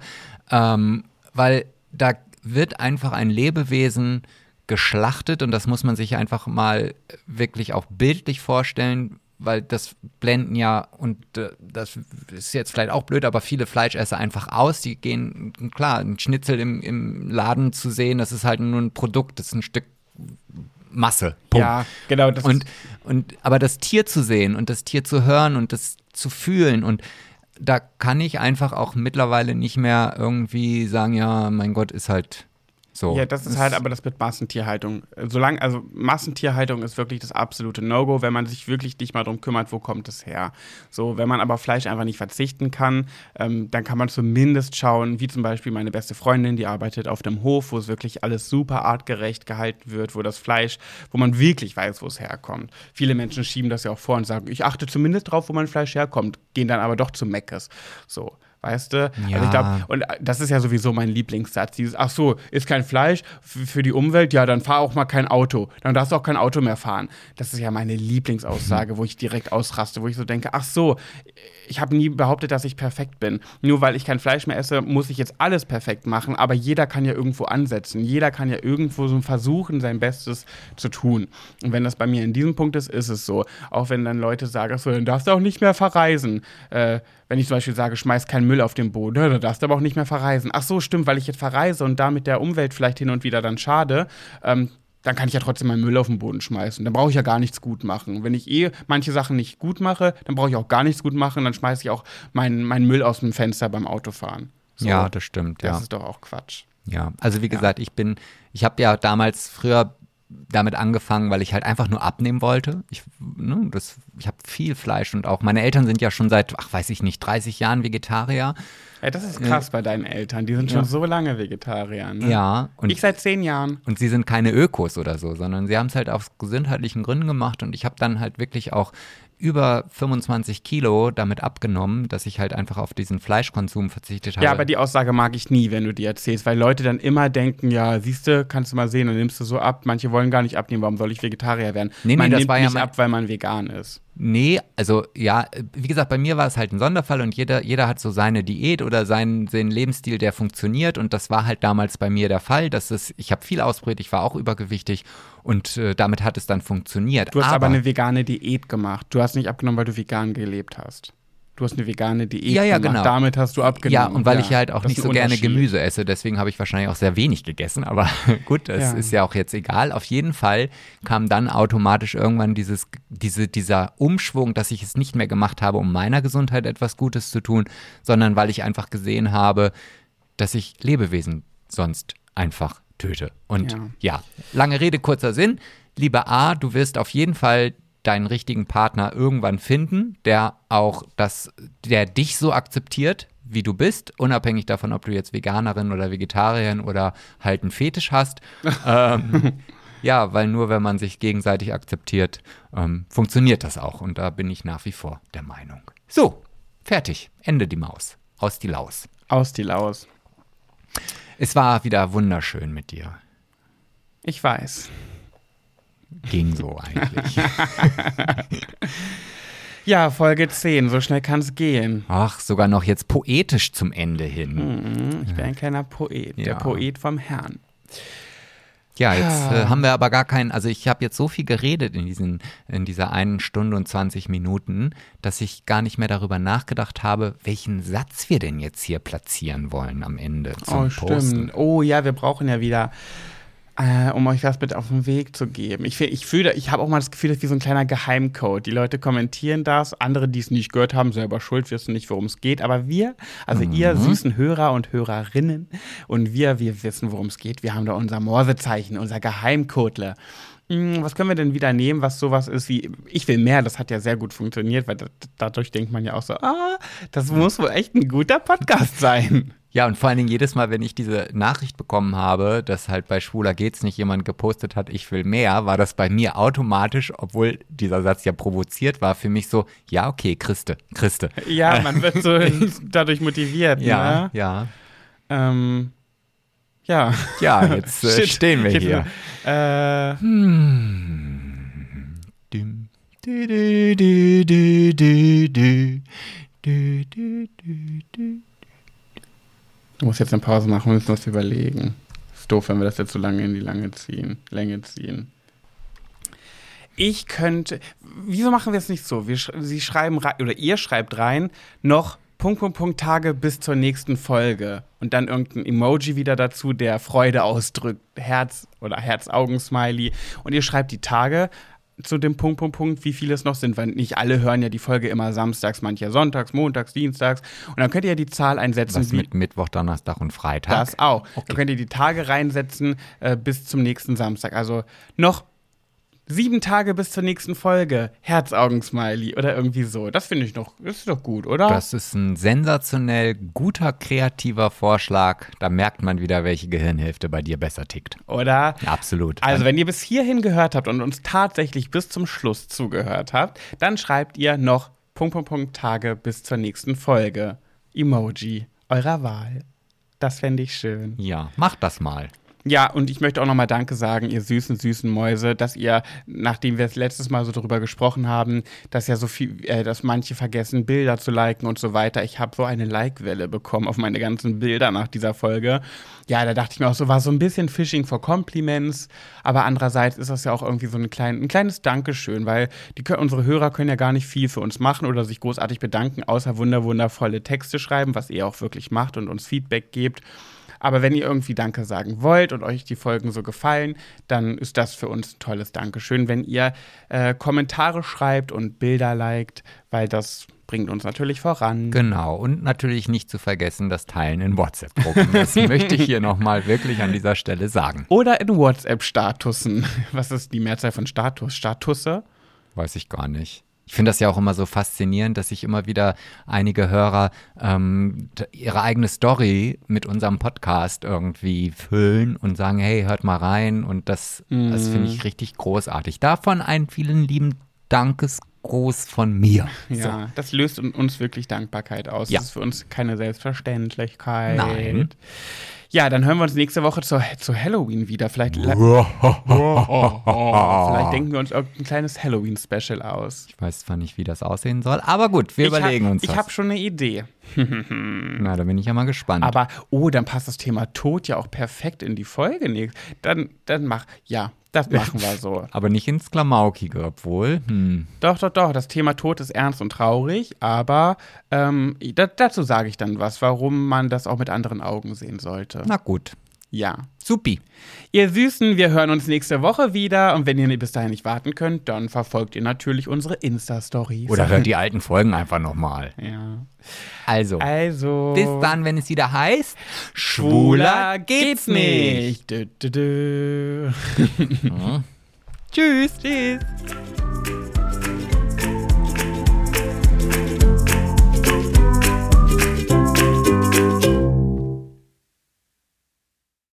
Ähm, weil da wird einfach ein Lebewesen geschlachtet und das muss man sich einfach mal wirklich auch bildlich vorstellen, weil das blenden ja, und äh, das ist jetzt vielleicht auch blöd, aber viele Fleischesser einfach aus. Die gehen, klar, ein Schnitzel im, im Laden zu sehen, das ist halt nur ein Produkt, das ist ein Stück Masse. Punkt. Ja, genau. Das Und, und aber das Tier zu sehen und das Tier zu hören und das zu fühlen und da kann ich einfach auch mittlerweile nicht mehr irgendwie sagen, ja, mein Gott, ist halt so. Ja, das ist halt aber das mit Massentierhaltung. Solange, also Massentierhaltung ist wirklich das absolute No-Go, wenn man sich wirklich nicht mal drum kümmert, wo kommt es her. So, wenn man aber Fleisch einfach nicht verzichten kann, ähm, dann kann man zumindest schauen, wie zum Beispiel meine beste Freundin, die arbeitet auf dem Hof, wo es wirklich alles super artgerecht gehalten wird, wo das Fleisch, wo man wirklich weiß, wo es herkommt. Viele Menschen schieben das ja auch vor und sagen, ich achte zumindest drauf, wo mein Fleisch herkommt, gehen dann aber doch zu Meckes. So Weißt du? Ja. Also ich glaube, und das ist ja sowieso mein Lieblingssatz. Dieses, ach so, ist kein Fleisch für die Umwelt, ja, dann fahr auch mal kein Auto. Dann darfst du auch kein Auto mehr fahren. Das ist ja meine Lieblingsaussage, wo ich direkt ausraste, wo ich so denke, ach so, ich habe nie behauptet, dass ich perfekt bin. Nur weil ich kein Fleisch mehr esse, muss ich jetzt alles perfekt machen. Aber jeder kann ja irgendwo ansetzen. Jeder kann ja irgendwo so versuchen, sein Bestes zu tun. Und wenn das bei mir in diesem Punkt ist, ist es so. Auch wenn dann Leute sagen, ach so, dann darfst du auch nicht mehr verreisen. Äh, wenn ich zum Beispiel sage, schmeiß keinen Müll auf den Boden, ja, dann darfst du aber auch nicht mehr verreisen. Ach so, stimmt, weil ich jetzt verreise und damit der Umwelt vielleicht hin und wieder dann schade. Ähm, dann kann ich ja trotzdem meinen Müll auf den Boden schmeißen. Dann brauche ich ja gar nichts gut machen. Wenn ich eh manche Sachen nicht gut mache, dann brauche ich auch gar nichts gut machen. Dann schmeiße ich auch meinen meinen Müll aus dem Fenster beim Autofahren. So, Ja, das stimmt, das ja. ist doch auch Quatsch. Ja, also wie gesagt, ich bin, ich habe ja damals früher damit angefangen, weil ich halt einfach nur abnehmen wollte. Ich, ne, das, ich habe viel Fleisch und auch meine Eltern sind ja schon seit, ach weiß ich nicht, 30 Jahren Vegetarier. Ja, das ist krass bei deinen Eltern. Die sind schon Ja. so lange Vegetarier. Ne? Ja, und Ich seit zehn Jahren. Und sie sind keine Ökos oder so, sondern sie haben es halt aus gesundheitlichen Gründen gemacht und ich habe dann halt wirklich auch über 25 Kilo damit abgenommen, dass ich halt einfach auf diesen Fleischkonsum verzichtet habe. Ja, aber die Aussage mag ich nie, wenn du die erzählst, weil Leute dann immer denken, ja, siehst du, kannst du mal sehen, dann nimmst du so ab. Manche wollen gar nicht abnehmen, warum soll ich Vegetarier werden? Nee, nee, man das nimmt war ja nicht mein- ab, weil man vegan ist. Nee, also ja, wie gesagt, bei mir war es halt ein Sonderfall und jeder, jeder hat so seine Diät oder seinen, seinen Lebensstil, der funktioniert und das war halt damals bei mir der Fall. Dass es, ich habe viel ausprobiert, ich war auch übergewichtig und äh, damit hat es dann funktioniert. Du hast aber, eine vegane Diät gemacht. Du hast nicht abgenommen, weil du vegan gelebt hast. Du hast eine vegane Diät Ja, ja, gemacht. genau. Damit hast du abgenommen. Ja, und weil ich halt auch nicht so gerne. Gemüse esse, deswegen habe ich wahrscheinlich auch sehr wenig gegessen. Aber gut, das Ja. ist ja auch jetzt egal. Auf jeden Fall kam dann automatisch irgendwann dieses, diese, dieser Umschwung, dass ich es nicht mehr gemacht habe, um meiner Gesundheit etwas Gutes zu tun, sondern weil ich einfach gesehen habe, dass ich Lebewesen sonst einfach töte. Und Ja. ja, lange Rede, kurzer Sinn. Lieber A, du wirst auf jeden Fall deinen richtigen Partner irgendwann finden, der auch das, der dich so akzeptiert, wie du bist, unabhängig davon, ob du jetzt Veganerin oder Vegetarierin oder halt einen Fetisch hast. ähm, ja, weil nur wenn man sich gegenseitig akzeptiert, ähm, funktioniert das auch. Und da bin ich nach wie vor der Meinung. So, fertig. Ende die Maus. Aus die Laus. Aus die Laus. Es war wieder wunderschön mit dir. Ich weiß. Ging so eigentlich. Ja, Folge 10. So schnell kann es gehen. Ach, sogar noch jetzt poetisch zum Ende hin. Mhm, Ich bin ein kleiner Poet. Der Ja. Poet vom Herrn. Ja, jetzt Ah. äh, haben wir aber gar keinen, also ich habe jetzt so viel geredet in, diesen, in dieser einen Stunde und 20 Minuten, dass ich gar nicht mehr darüber nachgedacht habe, welchen Satz wir denn jetzt hier platzieren wollen am Ende zum oh, Posten. stimmt. Oh ja, wir brauchen ja wieder, äh, um euch was mit auf den Weg zu geben. Ich, ich fühle, ich habe auch mal das Gefühl, das ist wie so ein kleiner Geheimcode. Die Leute kommentieren das, andere, die es nicht gehört haben, selber schuld, wissen nicht, worum es geht. Aber wir, also ihr süßen Hörer und Hörerinnen und wir, wir wissen, worum es geht. Wir haben da unser Morsezeichen, unser Geheimcodler. Hm, Was können wir denn wieder nehmen, was sowas ist wie, ich will mehr, das hat ja sehr gut funktioniert, weil da, dadurch denkt man ja auch so, ah, das muss wohl echt ein guter Podcast sein. Ja, und vor allen Dingen jedes Mal, wenn ich diese Nachricht bekommen habe, dass halt bei Schwuler geht's nicht jemand gepostet hat, ich will mehr, war das bei mir automatisch, obwohl dieser Satz ja provoziert war, für mich so, ja, okay, Christe, Christe. Ja, man wird so dadurch motiviert. Ja, Ne? ja. Ähm, ja. Ja, jetzt äh, stehen wir Shit. hier. Äh, du, du, du, du, du. Du, du, du, du. Du musst jetzt eine Pause machen, wir müssen was überlegen. Ist doof, wenn wir das jetzt so lange in die Lange ziehen, Länge ziehen. Ich könnte. Wieso machen wir es nicht so? Wir, Sie schreiben oder ihr schreibt rein, noch Punkt, Punkt, Punkt Tage bis zur nächsten Folge. Und dann irgendein Emoji wieder dazu, der Freude ausdrückt. Herz oder Herz-Augen-Smiley. Und ihr schreibt die Tage zu dem Punkt, Punkt, Punkt, wie viele es noch sind, weil nicht alle hören ja die Folge immer samstags, manche sonntags, montags, dienstags. Und dann könnt ihr ja die Zahl einsetzen, Was wie mit Mittwoch, Donnerstag und Freitag? das auch. Da könnt ihr die Tage reinsetzen äh, bis zum nächsten Samstag. Also noch sieben Tage bis zur nächsten Folge. Herzaugensmiley oder irgendwie so. Das finde ich doch, ist doch gut, oder? Das ist ein sensationell guter, kreativer Vorschlag. Da merkt man wieder, welche Gehirnhälfte bei dir besser tickt. oder? Ja, absolut. Also, wenn ihr bis hierhin gehört habt und uns tatsächlich bis zum Schluss zugehört habt, dann schreibt ihr noch Punkt, Punkt, Punkt Tage bis zur nächsten Folge. Emoji eurer Wahl. Das fände ich schön. Ja, macht das mal. Ja, und ich möchte auch nochmal Danke sagen, ihr süßen, süßen Mäuse, dass ihr, nachdem wir es letztes Mal so darüber gesprochen haben, dass ja so viel, äh, dass manche vergessen, Bilder zu liken und so weiter. Ich habe so eine Like-Welle bekommen auf meine ganzen Bilder nach dieser Folge. Ja, da dachte ich mir auch so, war so ein bisschen Fishing for Compliments, aber andererseits ist das ja auch irgendwie so ein, klein, ein kleines Dankeschön, weil die, unsere Hörer können ja gar nicht viel für uns machen oder sich großartig bedanken, außer wunder, wundervolle Texte schreiben, was ihr auch wirklich macht und uns Feedback gebt. Aber wenn ihr irgendwie Danke sagen wollt und euch die Folgen so gefallen, dann ist das für uns ein tolles Dankeschön, wenn ihr äh, Kommentare schreibt und Bilder liked, weil das bringt uns natürlich voran. Genau, und natürlich nicht zu vergessen das Teilen in WhatsApp-Gruppen. Das möchte ich hier nochmal wirklich an dieser Stelle sagen. Oder in WhatsApp-Statussen. Was ist die Mehrzahl von Status? Statusse? Weiß ich gar nicht. Ich finde das ja auch immer so faszinierend, dass sich immer wieder einige Hörer ähm, ihre eigene Story mit unserem Podcast irgendwie füllen und sagen, hey, hört mal rein. Und das, mm. das finde ich richtig großartig. Davon einen vielen lieben Dankesgruß von mir. Ja, so. das löst uns wirklich Dankbarkeit aus. Ja. Das ist für uns keine Selbstverständlichkeit. Nein. Ja, dann hören wir uns nächste Woche zu, zu Halloween wieder. Vielleicht, vielleicht denken wir uns irgendein kleines Halloween-Special aus. Ich weiß zwar nicht, wie das aussehen soll, aber gut, wir ich überlegen hab, uns das. Ich habe schon eine Idee. Na, da bin ich ja mal gespannt. Aber, oh, dann passt das Thema Tod ja auch perfekt in die Folge. Dann, dann mach, ja, das machen wir so. aber nicht ins Klamaukige, obwohl. Hm. Doch, doch, doch. Das Thema Tod ist ernst und traurig, aber ähm, da, dazu sage ich dann was, warum man das auch mit anderen Augen sehen sollte. Na gut. Ja. Supi. Ihr Süßen, wir hören uns nächste Woche wieder und wenn ihr bis dahin nicht warten könnt, dann verfolgt ihr natürlich unsere Insta-Stories. Oder hört die alten Folgen einfach nochmal. Ja. Also, also, bis dann, wenn es wieder heißt, schwuler geht's nicht. Dö, dö, dö. hm. Tschüss. Tschüss.